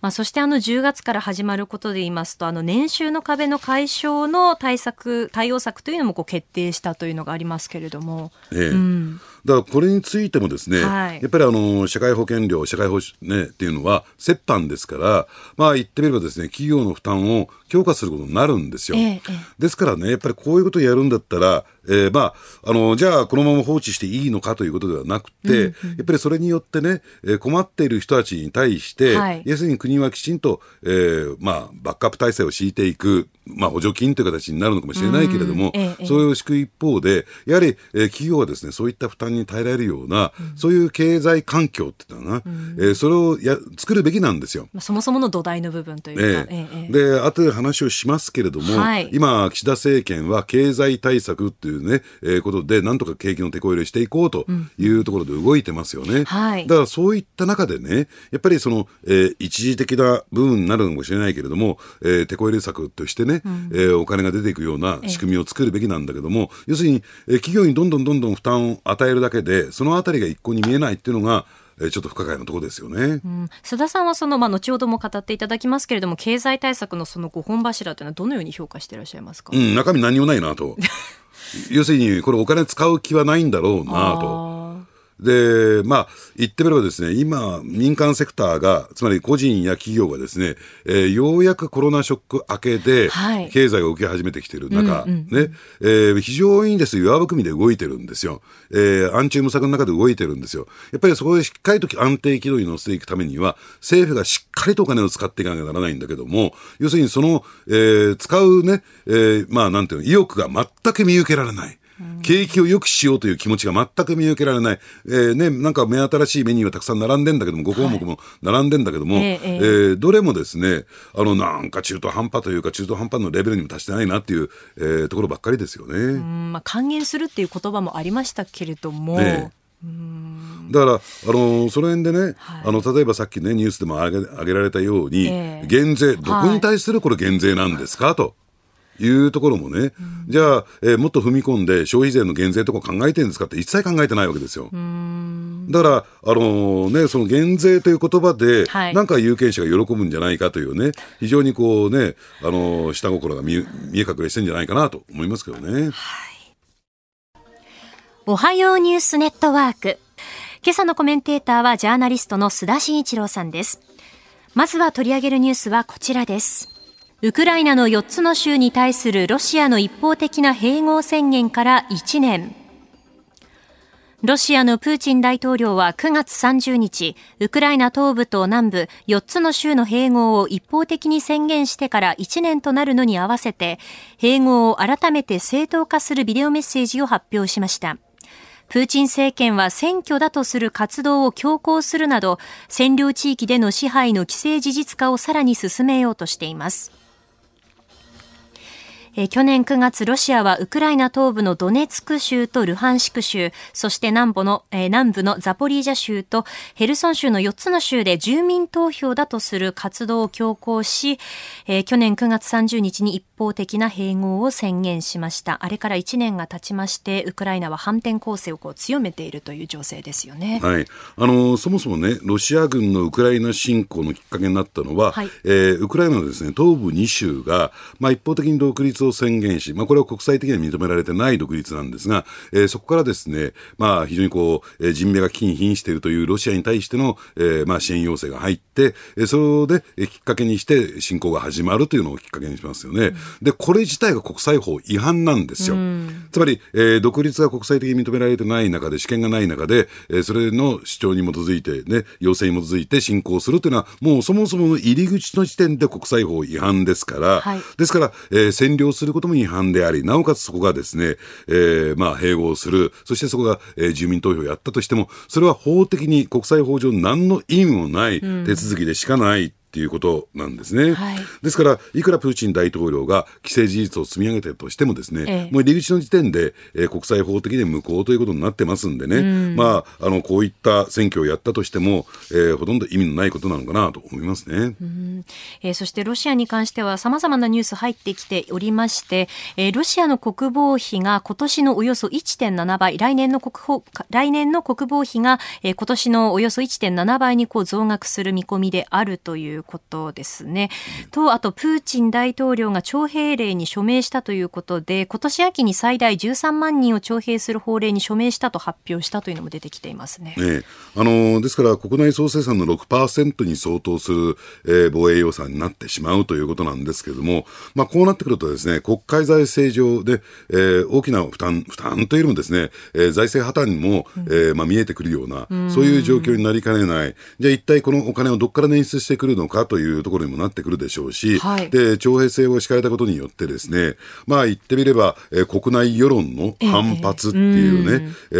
まあ、そしてあの10月から始まることで言いますとあの年収の壁の解消の対策対応策というのもこう決定したというのがありますけれども、ええ。だからこれについてもですね、はい。やっぱりあの社会保険料、社会保障、ね、っていうのは折半ですから、まあ言ってみればですね、企業の負担を強化することになるんですよ。ええええ。ですからね、やっぱりこういうことをやるんだったら、えーまあ、あの、じゃあこのまま放置していいのかということではなくて、やっぱりそれによってね、えー困っている人たちに対して、はい。要するに国はきちんと、えーまあ、バックアップ体制を敷いていく、まあ、補助金という形になるのかもしれないけれども、うん。ええそれを敷く一方で、やはり、えー企業はですね、そういった負担に耐えられるような、そういう経済環境っていうのはな、えーそれをや作るべきなんですよ。まあ、そもそもの土台の部分というか、え。えで、後で話をしますけれども、はい。今、岸田政権は経済対策っていうね、えーことで、なんとか景気の手こ入れしていこうというところで動いてますよね。はい。だからそういった中でね、やっぱりその、えー一時的な部分になるのかもしれないけれども、えー手こ入れ策としてね、えーお金が出ていくような仕組みを作るべきなんだけども、要するに、えー企業にどんどんどんどん負担を与えるだけで、そのあたりが一向に見えないっていうのが、えーちょっと不可解なところですよね。うん須田さんはその、まあ、後ほども語っていただきますけれども経済対策のその5本柱というのはどのように評価していらっしゃいますか、うん、中身何もないなと。要するに、これお金使う気はないんだろうなと。あで、まあ、言ってみればですね、今、民間セクターが、つまり個人や企業がですね、えーようやくコロナショック明けではい、経済が受け始めてきている中、ね、えー非常にですね、弱含みで動いてるんですよ。えー暗中無策の中で動いてるんですよ。やっぱりそこでしっかりと安定軌道に乗せていくためには、政府がしっかりとお金を使っていかなきゃならないんだけども、要するにその、えー使うね、えーまあなんていうの、意欲が全く見受けられない。景気を良くしようという気持ちが全く見受けられない。えーね、なんか目新しいメニューはたくさん並んでんだけども、5項目も並んでんだけども、ええええ。えーどれもですね、あの、なんか中途半端というか、中途半端のレベルにも達してないなっていう、えーところばっかりですよね。うんまあ、還元するっていう言葉もありましたけれども、え。だから、あのその辺でね、はい。あの、例えばさっきね、ニュースでも挙げ挙げられたように、ええ。減税、どこに対するこれ減税なんですか、と。いうところもね、じゃあ、えーもっと踏み込んで消費税の減税とか考えてるんですかって一切考えてないわけですよ。だから、あのね、その減税という言葉で、はいなんか有権者が喜ぶんじゃないかというね、非常にこうね、あの下心が見え隠れしてんじゃないかなと思いますけどね。おはようニュースネットワーク。今朝のコメンテーターはジャーナリストの須田慎一郎さんです。まずは取り上げるニュースはこちらです。ウクライナの4つの州に対するロシアの一方的な併合宣言から1年。ロシアのプーチン大統領は9月30日、ウクライナ東部と南部4つの州の併合を一方的に宣言してから1年となるのに合わせて、併合を改めて正当化するビデオメッセージを発表しました。プーチン政権は選挙だとする活動を強行するなど、占領地域での支配の既成事実化をさらに進めようとしています。えー去年9月、ロシアはウクライナ東部のドネツク州とルハンシク州、そして南部の、えー南部のザポリージャ州とヘルソン州の4つの州で住民投票だとする活動を強行し、えー去年9月30日に一方的な併合を宣言しました。あれから1年が経ちまして、ウクライナは反転攻勢をこう強めているという情勢ですよね。はい、あのそもそもね、ロシア軍のウクライナ侵攻のきっかけになったのは、はいえーウクライナのですね東部2州が、まあ、一方的に独立を宣言し、まあ、これは国際的には認められてない独立なんですが、えーそこからですね、まあ、非常にこう、えー人命が危機に瀕しているというロシアに対しての、えーまあ、支援要請が入って、えーそれで、えーきっかけにして侵攻が始まるというのをきっかけにしますよね。で、これ自体が国際法違反なんですよ。つまり、えー独立が国際的に認められてない中で、主権がない中で、えーそれの主張に基づいて、ね、要請に基づいて侵攻するというのは、もうそもそもの入り口の時点で国際法違反ですから、はい。ですから、えー占領することも違反であり、なおかつそこがですね、えーまあ、併合する、そしてそこが、えー住民投票をやったとしても、それは法的に国際法上何の意味もない手続きでしかない。っていうことなんですね。はい。ですから、いくらプーチン大統領が既成事実を積み上げてるとしてもですね、ええ。もう入り口の時点で、えー国際法的に無効ということになってますんでね、まあ、あの、こういった選挙をやったとしても、えーほとんど意味のないことなのかなと思いますね。えーそしてロシアに関しては様々なニュース入ってきておりまして、えーロシアの国防費が今年のおよそ1.7倍、来年の国防来年の国防費が、えー今年のおよそ1.7倍にこう増額する見込みであるということですね。と、あとプーチン大統領が徴兵令に署名したということで、今年秋に最大13万人を徴兵する法令に署名したと発表したというのも出てきていますね。ええあのですから、国内総生産の6%に相当する、えー防衛予算になってしまうということなんですけれども、まあ、こうなってくるとですね、国会財政上で、えー大きな負担、負担というよりもですね、えー財政破綻も、えーまあ、見えてくるような、そういう状況になりかねない。じゃあ一体このお金をどこから捻出してくるのかというところにもなってくるでしょうし、はい。で、徴兵制を敷かれたことによってですね、まあ言ってみれば、えー国内世論の反発っていうね、え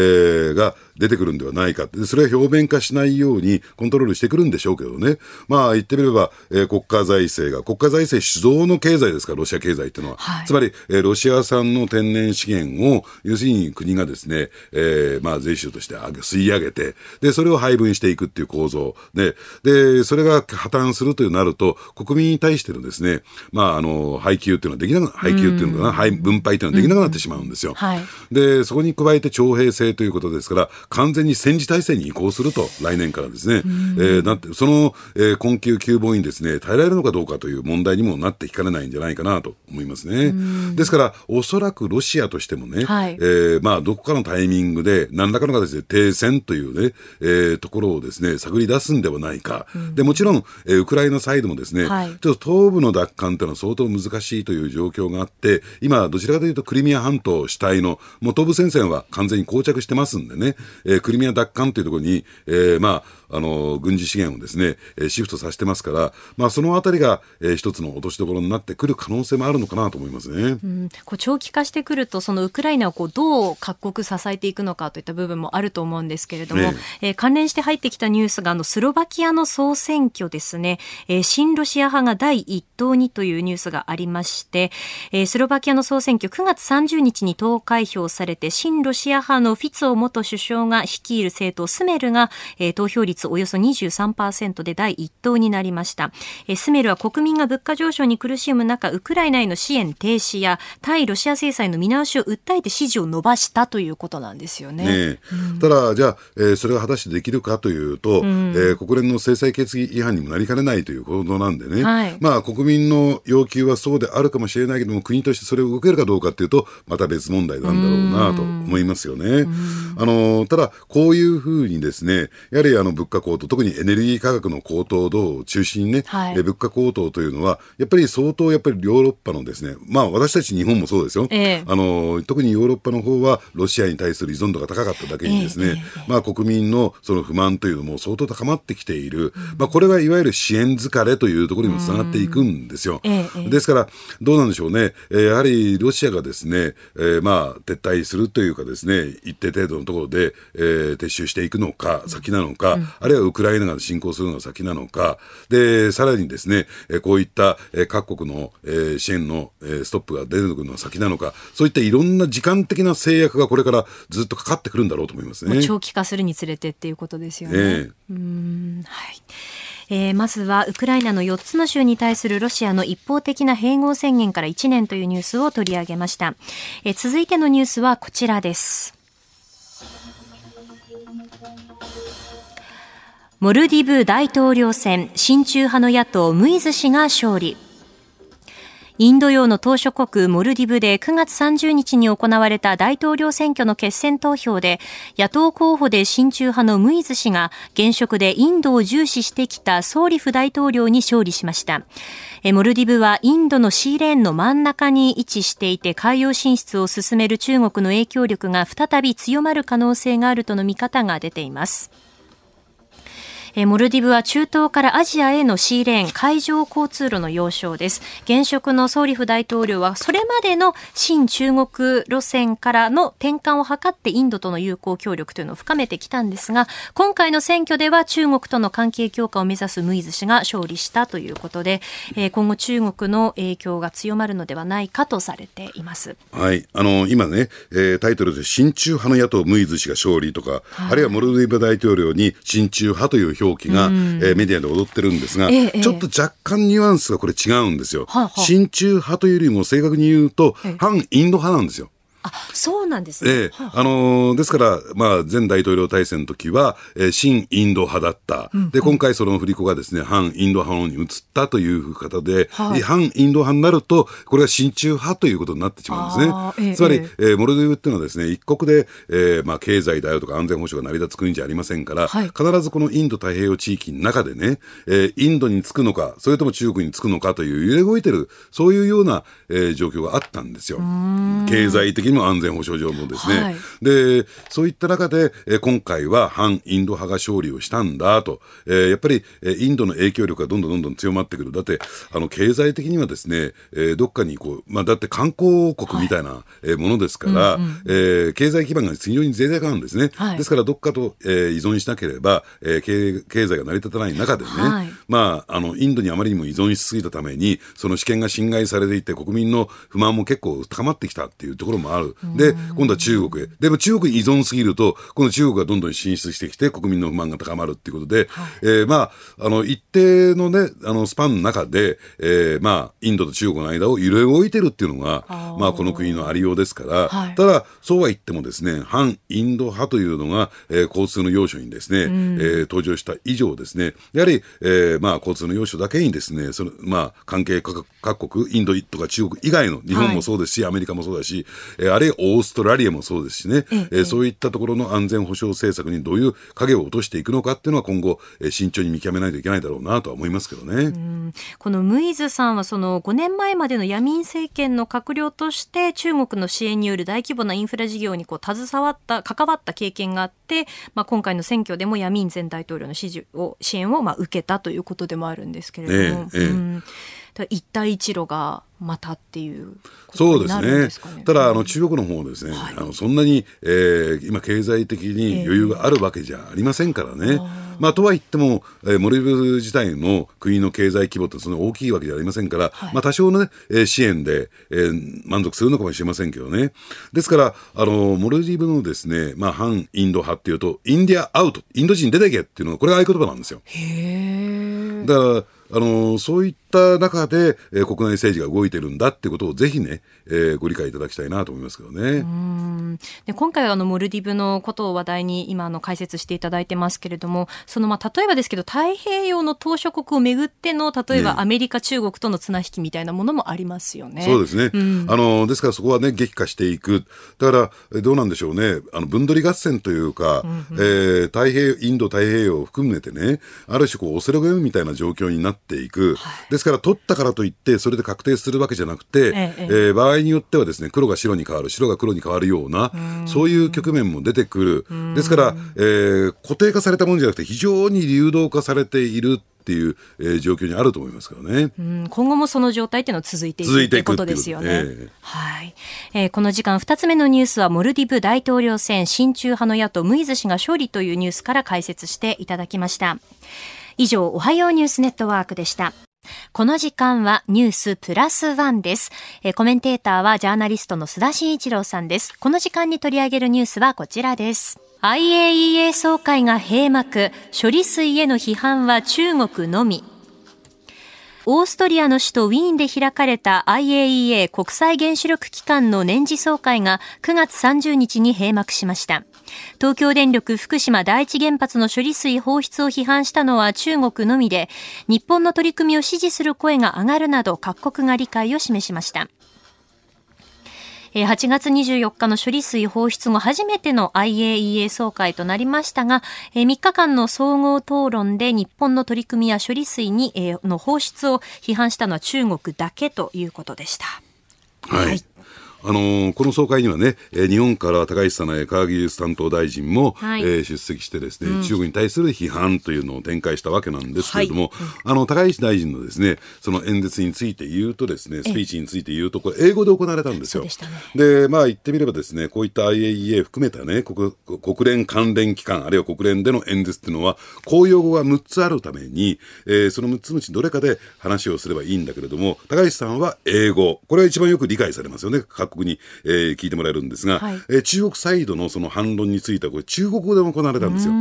ーが出てくるんではないかでそれは表面化しないようにコントロールしてくるんでしょうけどね。まあ言ってみれば、えー国家財政が、国家財政主導の経済ですから、ロシア経済っていうのは。はいつまり、えーロシア産の天然資源を、要するに国がですね、えーまあ税収として吸い上げて、で、それを配分していくっていう構造。で、で、それが破綻するというなると、国民に対してのですね、まあ、あの、配給っていうのはできなく配給っていうのかな、配分配っていうのはできなくなってしまうんですよ。はいで、そこに加えて徴兵制ということですから、完全に戦時体制に移行すると、来年からですね。えーなって、その、えー困窮窮乏にですね、耐えられるのかどうかという問題にもなってきかねないんじゃないかなと思いますね。ですから、おそらくロシアとしてもね、はいえーまあ、どこかのタイミングで、何らかの形で停戦というね、えーところをですね、探り出すんではないか。で、もちろん、えーウクライナサイドもですね、はいちょっと東部の奪還というのは相当難しいという状況があって、今、どちらかというとクリミア半島主体の、もう東部戦線は完全に膠着してますんでね、えークリミア奪還というところに、えーまあ、あの、軍事資源をですね、えーシフトさせてますから、まあ、そのあたりが、えー一つの落としどころになってくる可能性もあるのかなと思いますね。うん。こう長期化してくるとそのウクライナをこうどう各国支えていくのかといった部分もあると思うんですけれども、ええ。ー関連して入ってきたニュースがあのスロバキアの総選挙ですね、えー親ロシア派が第一党にというニュースがありまして、えースロバキアの総選挙9月30日に投開票されて親ロシア派のフィツォ元首相が率いる政党スメルが、えー投票率およそ23%で第一党になりました、えースメルは国民が物価上昇に苦しむ中ウクライナへの支援停止や対ロシア制裁の見直しを訴えて支持を伸ばしたということなんですよね。ねえ。ただ、じゃあ、えーそれが果たしてできるかというと、えー国連の制裁決議違反にもなりかねないということなんでね、はい。まあ、国民の要求はそうであるかもしれないけども、国としてそれを動けるかどうかっていうと、また別問題なんだろうなと思いますよね。あのただ、こういうふうにですね、やはりあの物価高騰、特にエネルギー価格の高騰等を中心にね、はい。えー物価高騰というのは、やっぱり相当、やっぱりヨーロッパのですね、まあ、私たち日本もそうですよ。ええ。あの特にヨーロッパの方はロシアに対する依存度が高かっただけにですね、えええまあ、国民のその不満というのも相当高まってきている、まあ、これはいわゆる支援疲れというところにもつながっていくんですよ。ええええ。ですから、どうなんでしょうね、えーやはりロシアがですね、えーまあ、撤退するというかですね、一定程度のところで、えー撤収していくのか、先なのか、あるいはウクライナが侵攻するのが先なのか、で、さらにですね、えーこういった、えー各国の、えー支援の、えーストップが出てくるのが先なのか、そういったいろんな時間的な制約がこれからずっとかかってくるんだろうと思いますね。長期化するにつれてっていうことですよね。ええ。うんはい。えーまずはウクライナの4つの州に対するロシアの一方的な併合宣言から1年というニュースを取り上げました、えー続いてのニュースはこちらですモルディブ大統領選親中派の野党ムイズ氏が勝利インド洋の島諸国モルディブで9月30日に行われた大統領選挙の決選投票で野党候補で親中派のムイズ氏が現職でインドを重視してきたソーリフ大統領に勝利しました。モルディブはインドのシーレーンの真ん中に位置していて海洋進出を進める中国の影響力が再び強まる可能性があるとの見方が出ています。えーモルディブは中東からアジアへのシーレーン、海上交通路の要衝です。現職のソーリフ大統領は、それまでの新中国路線からの転換を図ってインドとの友好協力というのを深めてきたんですが、今回の選挙では中国との関係強化を目指すムイズ氏が勝利したということで、えー今後中国の影響が強まるのではないかとされています。はい、あの今ね、えータイトルで親中派の野党ムイズ氏が勝利とか、あるいはモルディブ大統領に親中派という表記が、えーメディアで踊ってるんですが、ええええちょっと若干ニュアンスがこれ違うんですよ。親中派というよりも正確に言うと、反インド派なんですよ。あ、そうなんですね。ええあのーですから、まあ、前大統領体制の時は、えー新インド派だった。で、今回その振り子がですね、反インド派の方に移ったという方で、はい反インド派になると、これは親中派ということになってしまうんですね。つまり、ええーモルディブっていうのはですね、一国で、えーまあ、経済であるとか安全保障が成り立つ国じゃありませんから、はい必ずこのインド太平洋地域の中でね、えーインドにつくのか、それとも中国につくのかという揺れ動いてる、そういうような、えー状況があったんですよ。経済的にも安全保障上もですね。はい。で、そういった中で、えー今回は反インド派が勝利をしたんだと、えーやっぱり、えーインドの影響力がどんどんどんどん強まってくる。だって、あの、経済的にはですね、えーどっかにこう、まあ、だって観光国みたいな、えーものですから、えー経済基盤が非常に脆弱なんですね。はい。ですから、どっかと、えー依存しなければ、えー経経済が成り立たない中でね、はい。まあ、あの、インドにあまりにも依存しすぎたために、その主権が侵害されていて、国民の不満も結構高まってきたっていうところもある。で、今度は中国へ。でも中国に依存すぎると、今度中国がどんどん進出してきて、国民の不満が高まるっていうことで、えーまあ、あの、一定のね、あの、スパンの中で、えーまあ、インドと中国の間を揺れ動いてるっていうのが、まあ、この国のありようですから、はいただ、そうは言ってもですね、反インド派というのが、えー交通の要所にですね、えー登場した以上ですね、やはり、えーまあ、交通の要所だけにですね、その、まあ、関係各各国、インドとか中国以外の、日本もそうですし、アメリカもそうだし、えーあるいはオーストラリアもそうですしね、えーそういったところの安全保障政策にどういう影を落としていくのかっていうのは今後、えー慎重に見極めないといけないだろうなとは思いますけどね。このムイズさんはその5年前までのヤミン政権の閣僚として中国の支援による大規模なインフラ事業にこう携わった関わった経験があって、まあ、今回の選挙でもヤミン前大統領の支持を支援をまあ受けたということでもあるんですけれども、ええ一帯一路がまたっていうこそうですとになるんでねすかね。ただ、あの中国の方もですね、あのそんなに、えー今、経済的に余裕があるわけじゃありませんからね。まあ、とは言っても、えーモルディブ自体の国の経済規模ってそんな大きいわけじゃありませんから、まあ、多少の、ねえー支援で、えー満足するのかもしれませんけどね。ですから、あのモルディブのですね、まあ、反インド派っていうと、インディアアウト、インド人出てけっていうのが、これが合言葉なんですよ。だから、あのそういった中で、えー国内政治が動いてるんだってことをぜひね、えーご理解いただきたいなと思いますけどね。で今回はあのモルディブのことを話題に今あの解説していただいてますけれどもそのまあ例えばですけど太平洋の島諸国をめぐっての例えばね。アメリカ、中国との綱引きみたいなものもありますよね。そうですね、あのですからそこはね、激化していく、だからえどうなんでしょうね、あの分取り合戦というか、えー太平洋インド太平洋を含めてね、ある種こう、オセロゲームみたいな状況になっていく、ですから、取ったからといって、それで確定するわけじゃなくて、えええー場合によってはですね、黒が白に変わる、白が黒に変わるような、そういう局面も出てくる、ですから、えー固定化されたものじゃなくて、非常に流動化されている。っていう、えー状況にあると思いますけどね。うん今後もその状態っていうのは続いていくってことですよね。いええはい、えーこの時間二つ目のニュースはモルディブ大統領選親中派の野党ムイズ氏が勝利というニュースから解説していただきました。以上、おはようニュースネットワークでした。この時間はニュースプラスワンです。えコメンテーターはジャーナリストの須田慎一郎さんです。この時間に取り上げるニュースはこちらです。IAEA 総会が閉幕、処理水への批判は中国のみ。オーストリアの首都ウィーンで開かれた IAEA 国際原子力機関の年次総会が9月30日に閉幕しました。東京電力福島第一原発の処理水放出を批判したのは中国のみで、日本の取り組みを支持する声が上がるなど各国が理解を示しました。えー8月24日の処理水放出後初めての IAEA 総会となりましたが、えー3日間の総合討論で日本の取り組みや処理水に、えーの放出を批判したのは中国だけということでした。はい。はいあのーこの総会にはね、えー日本から高市早苗科学技術担当大臣も、はいえー出席してですね、中国に対する批判というのを展開したわけなんですけれども、あの、高市大臣のですね、その演説について言うとですね、スピーチについて言うと、これ英語で行われたんですよ。でねで、まあ言ってみればですね、こういった IAEA 含めたね、国国連関連機関、あるいは国連での演説っていうのは、公用語が6つあるために、えーその6つのうちどれかで話をすればいいんだけれども、高市さんは英語。これは一番よく理解されますよね。各国に、えー聞いてもらえるんですが、はい。えー中国サイドのその反論については、これ中国語で行われたんですよ。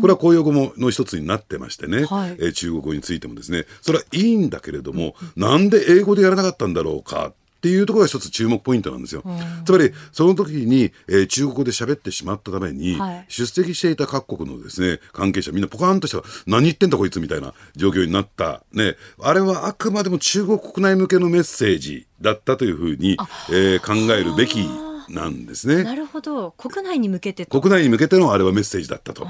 これは公用語もの一つになってましてね、はい。えー中国語についてもですね、それはいいんだけれども、なんで英語でやらなかったんだろうか。っていうところが一つ注目ポイントなんですよ。つまり、その時に、えー中国語で喋ってしまったために、はい出席していた各国のですね、関係者、みんなポカーンとした、何言ってんだこいつみたいな状況になった。ね。あれはあくまでも中国国内向けのメッセージだったというふうに、えー考えるべきなんですね。なるほど国内に向けてと国内に向けてのあれはメッセージだったと。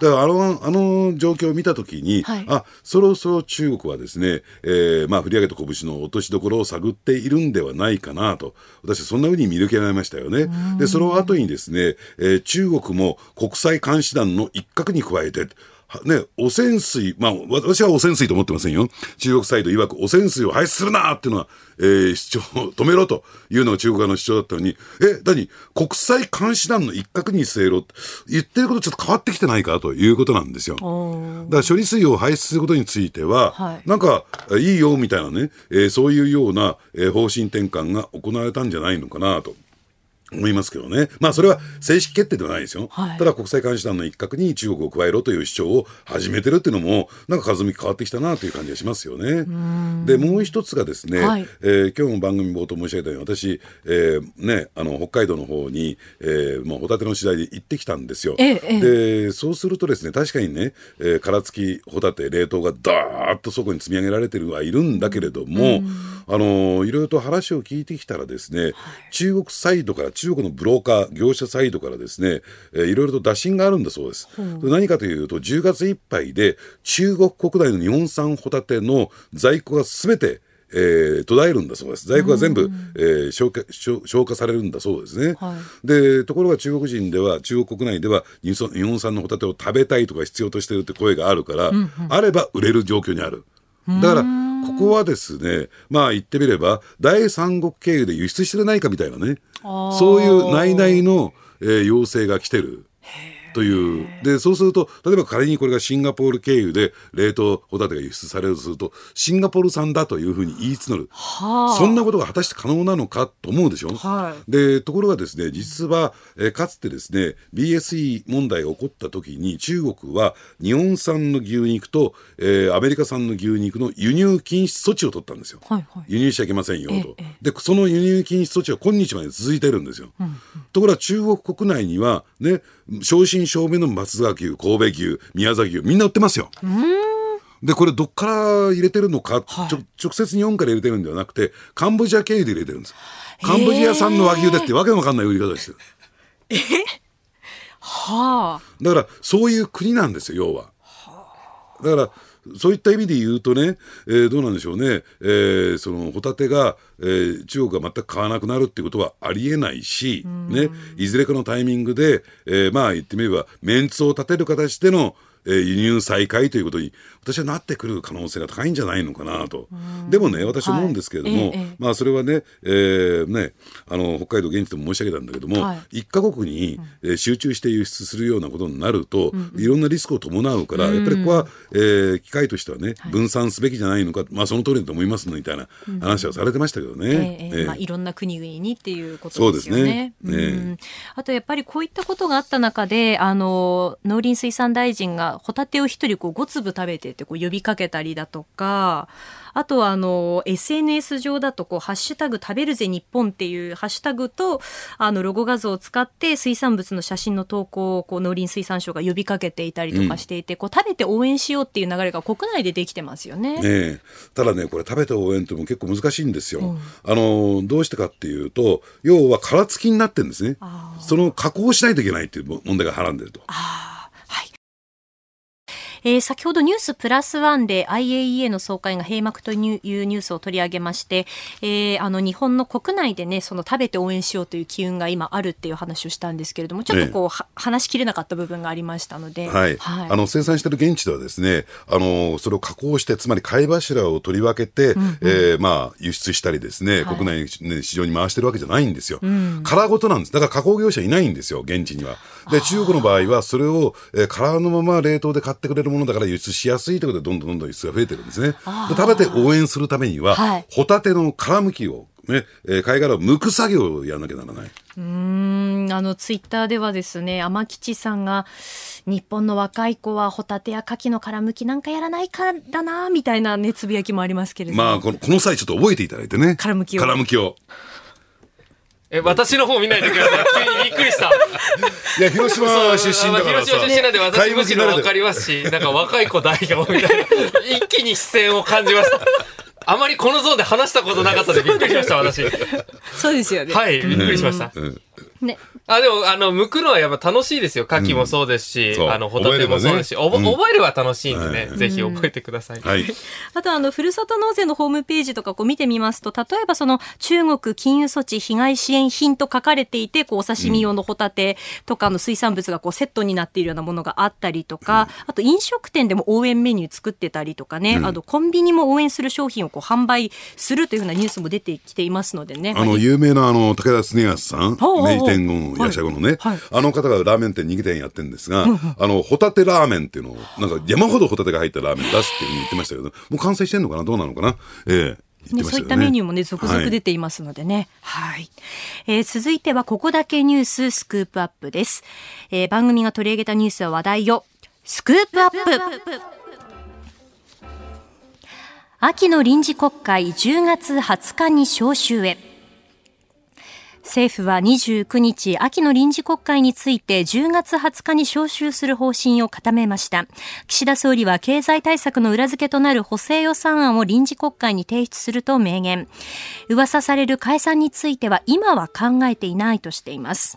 だからあのあの状況を見たときに、はい。あそろそろ中国はですね、えーまあ、振り上げた拳の落としどころを探っているんではないかなと、私はそんなふうに見受けられましたよね。で、その後にですね、えー中国も国際監視団の一角に加えて、はね、汚染水、まあ、わ私は汚染水と思ってませんよ。中国サイド曰く汚染水を排出するなっていうのは、えー主張、止めろというのが中国側の主張だったのに、え、何？国際監視団の一角に据えろって言ってることちょっと変わってきてないかということなんですよ。だから処理水を排出することについては、はいなんか、えいいよみたいなね、えーそういうような、えー方針転換が行われたんじゃないのかなと。思いますけどね。まあそれは正式決定ではないですよ。はいただ国際監視団の一角に中国を加えろという主張を始めてるっていうのも、なんか風向き変わってきたなという感じがしますよね。で、もう一つがですね、はいえー今日も番組冒頭申し上げたように、私、えーね、あの、北海道の方に、えー、まあ、ホタテの取材で行ってきたんですよ。えええで、そうするとですね、確かにね、えー殻付きホタテ、冷凍がダーッとそこに積み上げられてるはいるんだけれども、あのいろいろと話を聞いてきたらですね、中国サイドから、中国のブローカー、業者サイドからですね、えーいろいろと打診があるんだそうです。で何かというと、10月いっぱいで中国国内の日本産ホタテの在庫がすべてえー途絶えるんだそうです。在庫が全部、えー消化消消化されるんだそうですね。はでところが中国人では中国国内では日本日本産のホタテを食べたいとか必要としてるって声があるから、あれば売れる状況にある。だからここはですねまあ言ってみれば第三国経由で輸出してないかみたいなねそういう内々の、えー要請が来てる。という。でそうすると例えば仮にこれがシンガポール経由で冷凍ホタテが輸出されるとするとシンガポール産だというふうに言い募る、そんなことが果たして可能なのかと思うでしょ、はでところがですね実は、えーかつてですね BSE 問題が起こった時に中国は日本産の牛肉と、えーアメリカ産の牛肉の輸入禁止措置を取ったんですよ。はいはい。輸入しちゃいけませんよと。ええ。で、その輸入禁止措置は今日まで続いてるんですよ。ところが中国国内には、ね、正銘の松坂牛、神戸牛、宮崎牛、みんな売ってますよ。で、これどっから入れてるのか、はい直接日本から入れてるんではなくて、カンボジア経由で入れてるんです。カンボジア産の和牛だってわけのわかんない売り方ですよ。はあだから、そういう国なんですよ、要は。だから、そういった意味で言うとね、えーどうなんでしょうね、えーそのホタテが、えー中国が全く買わなくなるっていうことはありえないし、ね、いずれかのタイミングで、えーまあ言ってみれば、メンツを立てる形での、えー輸入再開ということに、私はなってくる可能性が高いんじゃないのかなと。でもね、私思うんですけれども、はい。まあそれはね、えーね、あの、北海道現地でも申し上げたんだけども、はい。一カ国に、えー集中して輸出するようなことになると、いろんなリスクを伴うから、やっぱりここは、えー機会としてはね、分散すべきじゃないのか、まあその通りだと思いますのみたいな話はされてましたけどね。ええええ。ええ。まあ、いろんな国々にっていうことですよね。そうですね。うん。あとやっぱりこういったことがあった中であの農林水産大臣がホタテを一人こう5粒食べてってこう呼びかけたりだとかあとはあの SNS 上だとこう「ハッシュタグ食べるぜ日本」っていうハッシュタグとあのロゴ画像を使って水産物の写真の投稿をこう農林水産省が呼びかけていたりとかしていて、こう食べて応援しようっていう流れが国内でできてますよね。ねえただね、これ食べて応援っても結構難しいんですよ。あの、どうしてかっていうと、要は殻付きになってるんですね。その加工しないといけないっていう問題がはらんでると。はい。えー先ほどニュースプラスワンで IAEA の総会が閉幕というニュースを取り上げまして、えーあの日本の国内でね、その食べて応援しようという機運が今あるっていう話をしたんですけれども、ちょっとこう、は話しきれなかった部分がありましたので、はい、あの生産している現地ではですね、あのそれを加工して、つまり貝柱を取り分けて、えーまあ輸出したりですね、はい。国内ね市場に回してるわけじゃないんですよ。殻ごとなんです。だから加工業者いないんですよ、現地には。で、中国の場合はそれを、えー殻のまま冷凍で買ってくれるものだから輸出しやすいということでどんどんどんどん輸出が増えてるんですね。で食べて応援するためには、はいホタテの殻むきをね、えー貝殻を剥く作業をやらなきゃならない。うんあのツイッターではですね天吉さんが日本の若い子はホタテや牡蠣の殻むきなんかやらないからなみたいなねつぶやきもありますけれども、まあこの、この際ちょっと覚えていただいてね。殻むきを殻むきを。え、私の方見ないでください。急にびっくりした。いや、広島出身だからさ。広島出身なんで私むしろわかりまますし、なんか若い子代表みたいな、一気に視線を感じました。あまりこのゾーンで話したことなかったんでびっくりしました、私。そうですよね。はい、びっくりしました。ね。あ、でも、あの、剥くのはやっぱ楽しいですよ。牡蠣もそうですし、そう。あの、ホタテもそうですし、覚えればね。おぼ覚えれば楽しいんでね、はい。ぜひ覚えてください。はい。あとあの、ふるさと納税のホームページとかこう見てみますと、例えばその中国金融措置被害支援品と書かれていて、こうお刺身用のホタテとかの水産物がこうセットになっているようなものがあったりとか、あと飲食店でも応援メニュー作ってたりとかね、あとコンビニも応援する商品をこう販売するというふうなニュースも出てきていますのでね。あの、有名なあの、武田恒康さん、ほうほうほう明治天皇のね、はい。はい。あの方がラーメン店、2店やってるんですが、あの、ホタテラーメンっていうのを、なんか山ほどホタテが入ったラーメン出すっていうふうに言ってましたけど、もう完成してんのかな？どうなのかな？ええね、そういったメニューもね、続々出ていますのでね。はい。えー続いては、ここだけニューススクープアップです。えー番組が取り上げたニュースは話題を、スクープアップ。秋の臨時国会10月20日に召集へ。政府は29日、秋の臨時国会について10月20日に召集する方針を固めました。岸田総理は経済対策の裏付けとなる補正予算案を臨時国会に提出すると明言。噂される解散については今は考えていないとしています。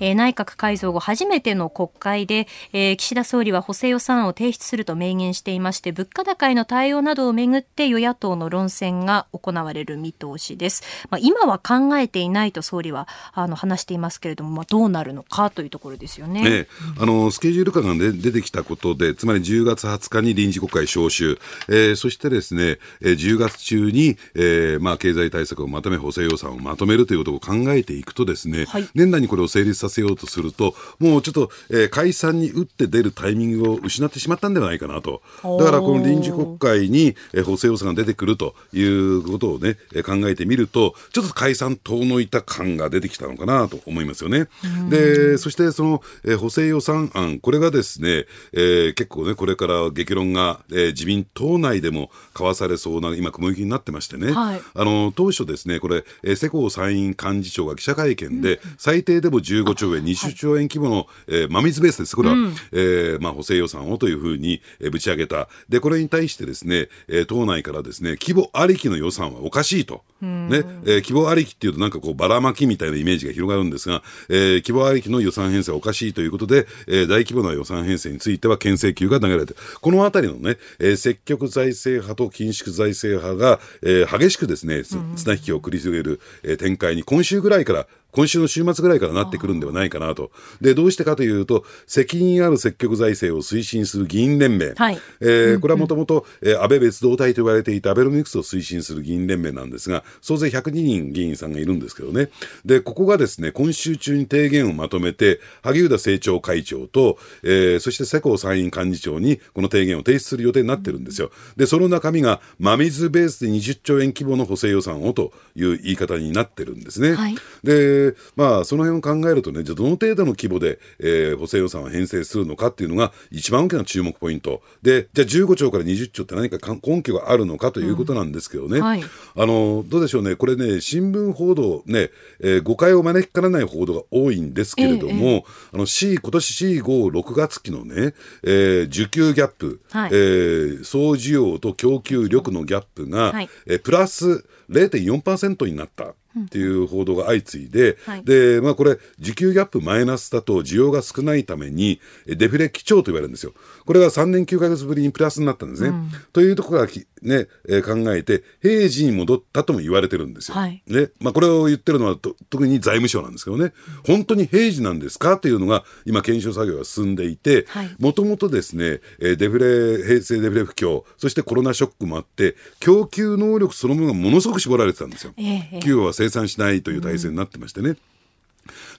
えー内閣改造後初めての国会で、えー岸田総理は補正予算案を提出すると明言していまして物価高への対応などをめぐって与野党の論戦が行われる見通しです、まあ、今は考えていないと総理はあの話していますけれども、まあ、どうなるのかというところですよね。ええあのスケジュール感が、ね、出てきたことで、つまり10月20日に臨時国会召集、えーそしてですね、えー10月中に、えーまあ、経済対策をまとめ、補正予算をまとめるということを考えていくとですね、はい。年内にこれを成立させようとすると、もうちょっと、えー解散に打って出るタイミングを失ってしまったんではないかなと。だからこの臨時国会に、えー補正予算が出てくるということをね、えー考えてみると、ちょっと解散遠のいた感が出てきたのかなと思いますよね。で、そしてその、えー補正予算案、これがですね、えー結構ね、これから激論が、えー自民党内でも交わされそうな、今、雲行きになってましてね、はい。あの、当初ですね、これ、えー世耕参院幹事長が記者会見で、最低でも15兆円、20兆円規模の、えー真水ベースです。これは、えーまあ、補正予算をというふうに、えーぶち上げた。で、これに対してですね、えー党内からですね、規模ありきの予算はおかしいと。ね、えー規模ありきっていうとなんかこうばらまきみたいなイメージが広がるんですが、えー規模ありきの予算編成はおかしいということで、えー大規模な予算編成については牽制球が投げられて、このあたりのね、えー積極財政派と緊縮財政派が、えー激しくですね、つ綱引きを繰り広げる、えー展開に今週ぐらいから今週の週末ぐらいからなってくるんではないかなと。で、どうしてかというと、責任ある積極財政を推進する議員連盟。はいえーこれはもともと、えー安倍別動隊と言われていたアベノミクスを推進する議員連盟なんですが、総勢102人議員さんがいるんですけどね。で、ここがですね、今週中に提言をまとめて、萩生田政調会長と、えーそして世耕参院幹事長にこの提言を提出する予定になってるんですよ。で、その中身が真水ベースで20兆円規模の補正予算をという言い方になってるんですね。はいで、まあ、その辺を考えるとね、じゃあどの程度の規模で、えー補正予算を編成するのかっていうのが一番大きな注目ポイント。で、じゃあ15兆から20兆って何かか根拠があるのかということなんですけどね。はいあの、どうでしょうね、これね、新聞報道ね、えー誤解を招きかねない報道が多いんですけれども、あの C、今年 C5、6月期のね、えー需給ギャップ、はいえー総需要と供給力のギャップが、はいえープラス0.4%になった。っていう報道が相次いで、はいで、まあこれ、需給ギャップマイナスだと需要が少ないために、えデフレ基調と言われるんですよ。これが3年9ヶ月ぶりにプラスになったんですね。というところからきね、えー考えて、平時に戻ったとも言われてるんですよ。はいね。まあこれを言ってるのはと特に財務省なんですけどね、本当に平時なんですかというのが今検証作業が進んでいてはい、もともとですね、えーデフレ、平成デフレ不況、そしてコロナショックもあって、供給能力そのものがものすごく絞られてたんですよ。ええええ企業は生産しないという体制になってましてね。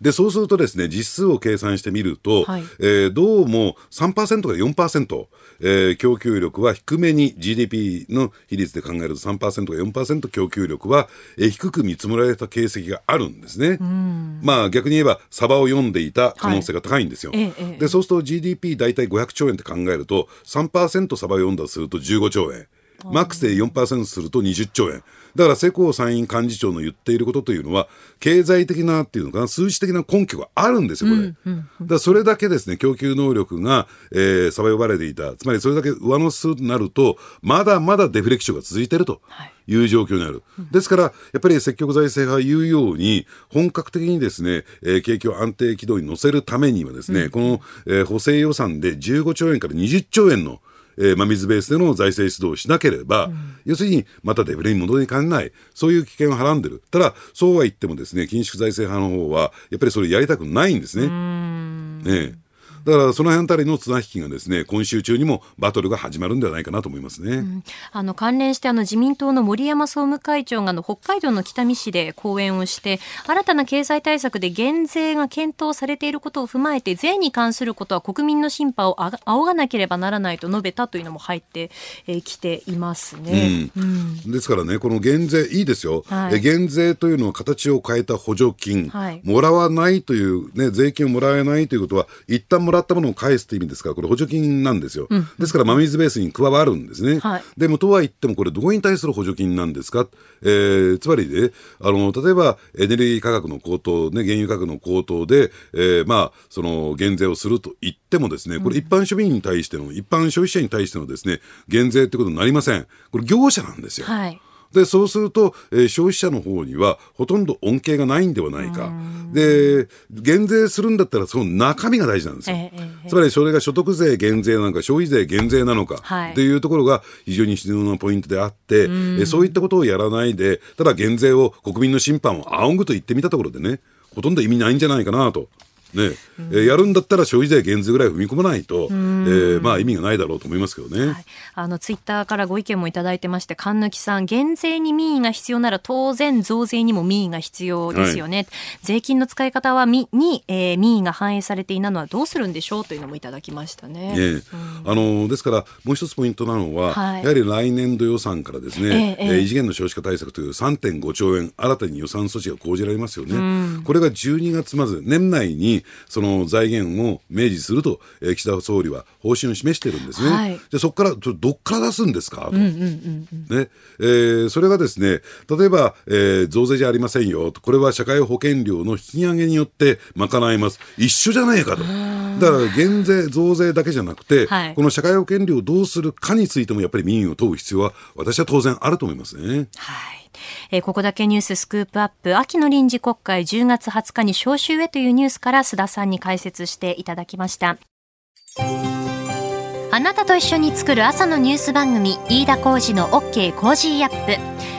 で、そうするとですね、実数を計算してみると、はいえーどうも3%から4%、えー供給力は低めに GDP の比率で考えると3%から4%供給力は、えー低く見積もられた形跡があるんですね。まあ逆に言えば、サバを読んでいた可能性が高いんですよ。はいで、そうすると GDP 大体500兆円って考えると、3%サバを読んだとすると15兆円。マックスで4%すると20兆円。だから世耕参院幹事長の言っていることというのは、経済的なっていうのかな、数字的な根拠があるんですよ、これ。だからそれだけですね、供給能力が、えー、さば呼ばれていた。つまりそれだけ上乗せとなると、まだまだデフレ基調が続いていると。いう状況にある。ですから、やっぱり積極財政派言うように、本格的にですね、えー景気を安定軌道に乗せるためにはですね、この、えー補正予算で15兆円から20兆円のえー、真水ベースでの財政出動をしなければ、要するにまたデフレに戻りかねない、そういう危険をはらんでる。ただ、そうは言ってもですね、緊縮財政派の方は、やっぱりそれやりたくないんですね。ねえだからその辺あたりの綱引きがですね今週中にもバトルが始まるんではないかなと思いますね。あの関連してあの自民党の森山総務会長があの北海道の北見市で講演をして新たな経済対策で減税が検討されていることを踏まえて税に関することは国民の審判を仰がなければならないと述べたというのも入ってえーきていますね。ですからね、この減税、いいですよ、はい。え減税というのは形を変えた補助金、はい。もらわないという、ね、税金をもらえないということは、一旦もらったものを返すという意味ですか？ら、これ、補助金なんですよ、ですから、真水ベースに加わるんですね。はい。でもとは言っても、これ、どこに対する補助金なんですか、えーつまりねあの、例えばエネルギー価格の高騰、ね、原油価格の高騰で、えーまあ、その減税をすると言ってもですね、これ、一般庶民に対しての、一般消費者に対してのですね減税ということになりません。これ、業者なんですよ。はいで、そうすると、えー消費者の方にはほとんど恩恵がないんではないか。で、減税するんだったらその中身が大事なんですよ。ええええつまりそれが所得税減税なのか消費税減税なのかはいっていうところが非常に必要なポイントであって、えーそういったことをやらないで、ただ減税を国民の審判を仰ぐと言ってみたところでね、ほとんど意味ないんじゃないかなと。ね。えーやるんだったら消費税減税ぐらい踏み込まないと、えーまあ意味がないだろうと思いますけどね。はい、あのツイッターからご意見もいただいてまして神貫さん減税に民意が必要なら当然増税にも民意が必要ですよね、税金の使い方はみに、えー民意が反映されていないのはどうするんでしょうというのもいただきましたね。ねあのですから、もう一つポイントなのは、はい。やはり来年度予算からですね、ええええ。えー異次元の少子化対策という3.5兆円、新たに予算措置が講じられますよね。これが12月まず、年内にその財源を明示すると、えー岸田総理は方針を示してるんですね。はいでそこから、どっから出すんですか？と。ねえーそれがですね、例えば、えー増税じゃありませんよと、これは社会保険料の引き上げによって賄います。一緒じゃないかと。だから減税、増税だけじゃなくて、はいこの社会保険料をどうするかについてもやっぱり民意を問う必要は私は当然あると思いますね。はい。えーここだけニューススクープアップ秋の臨時国会10月20日に召集へというニュースから須田さんに解説していただきました。あなたと一緒に作る朝のニュース番組飯田浩司の OK コージーアップ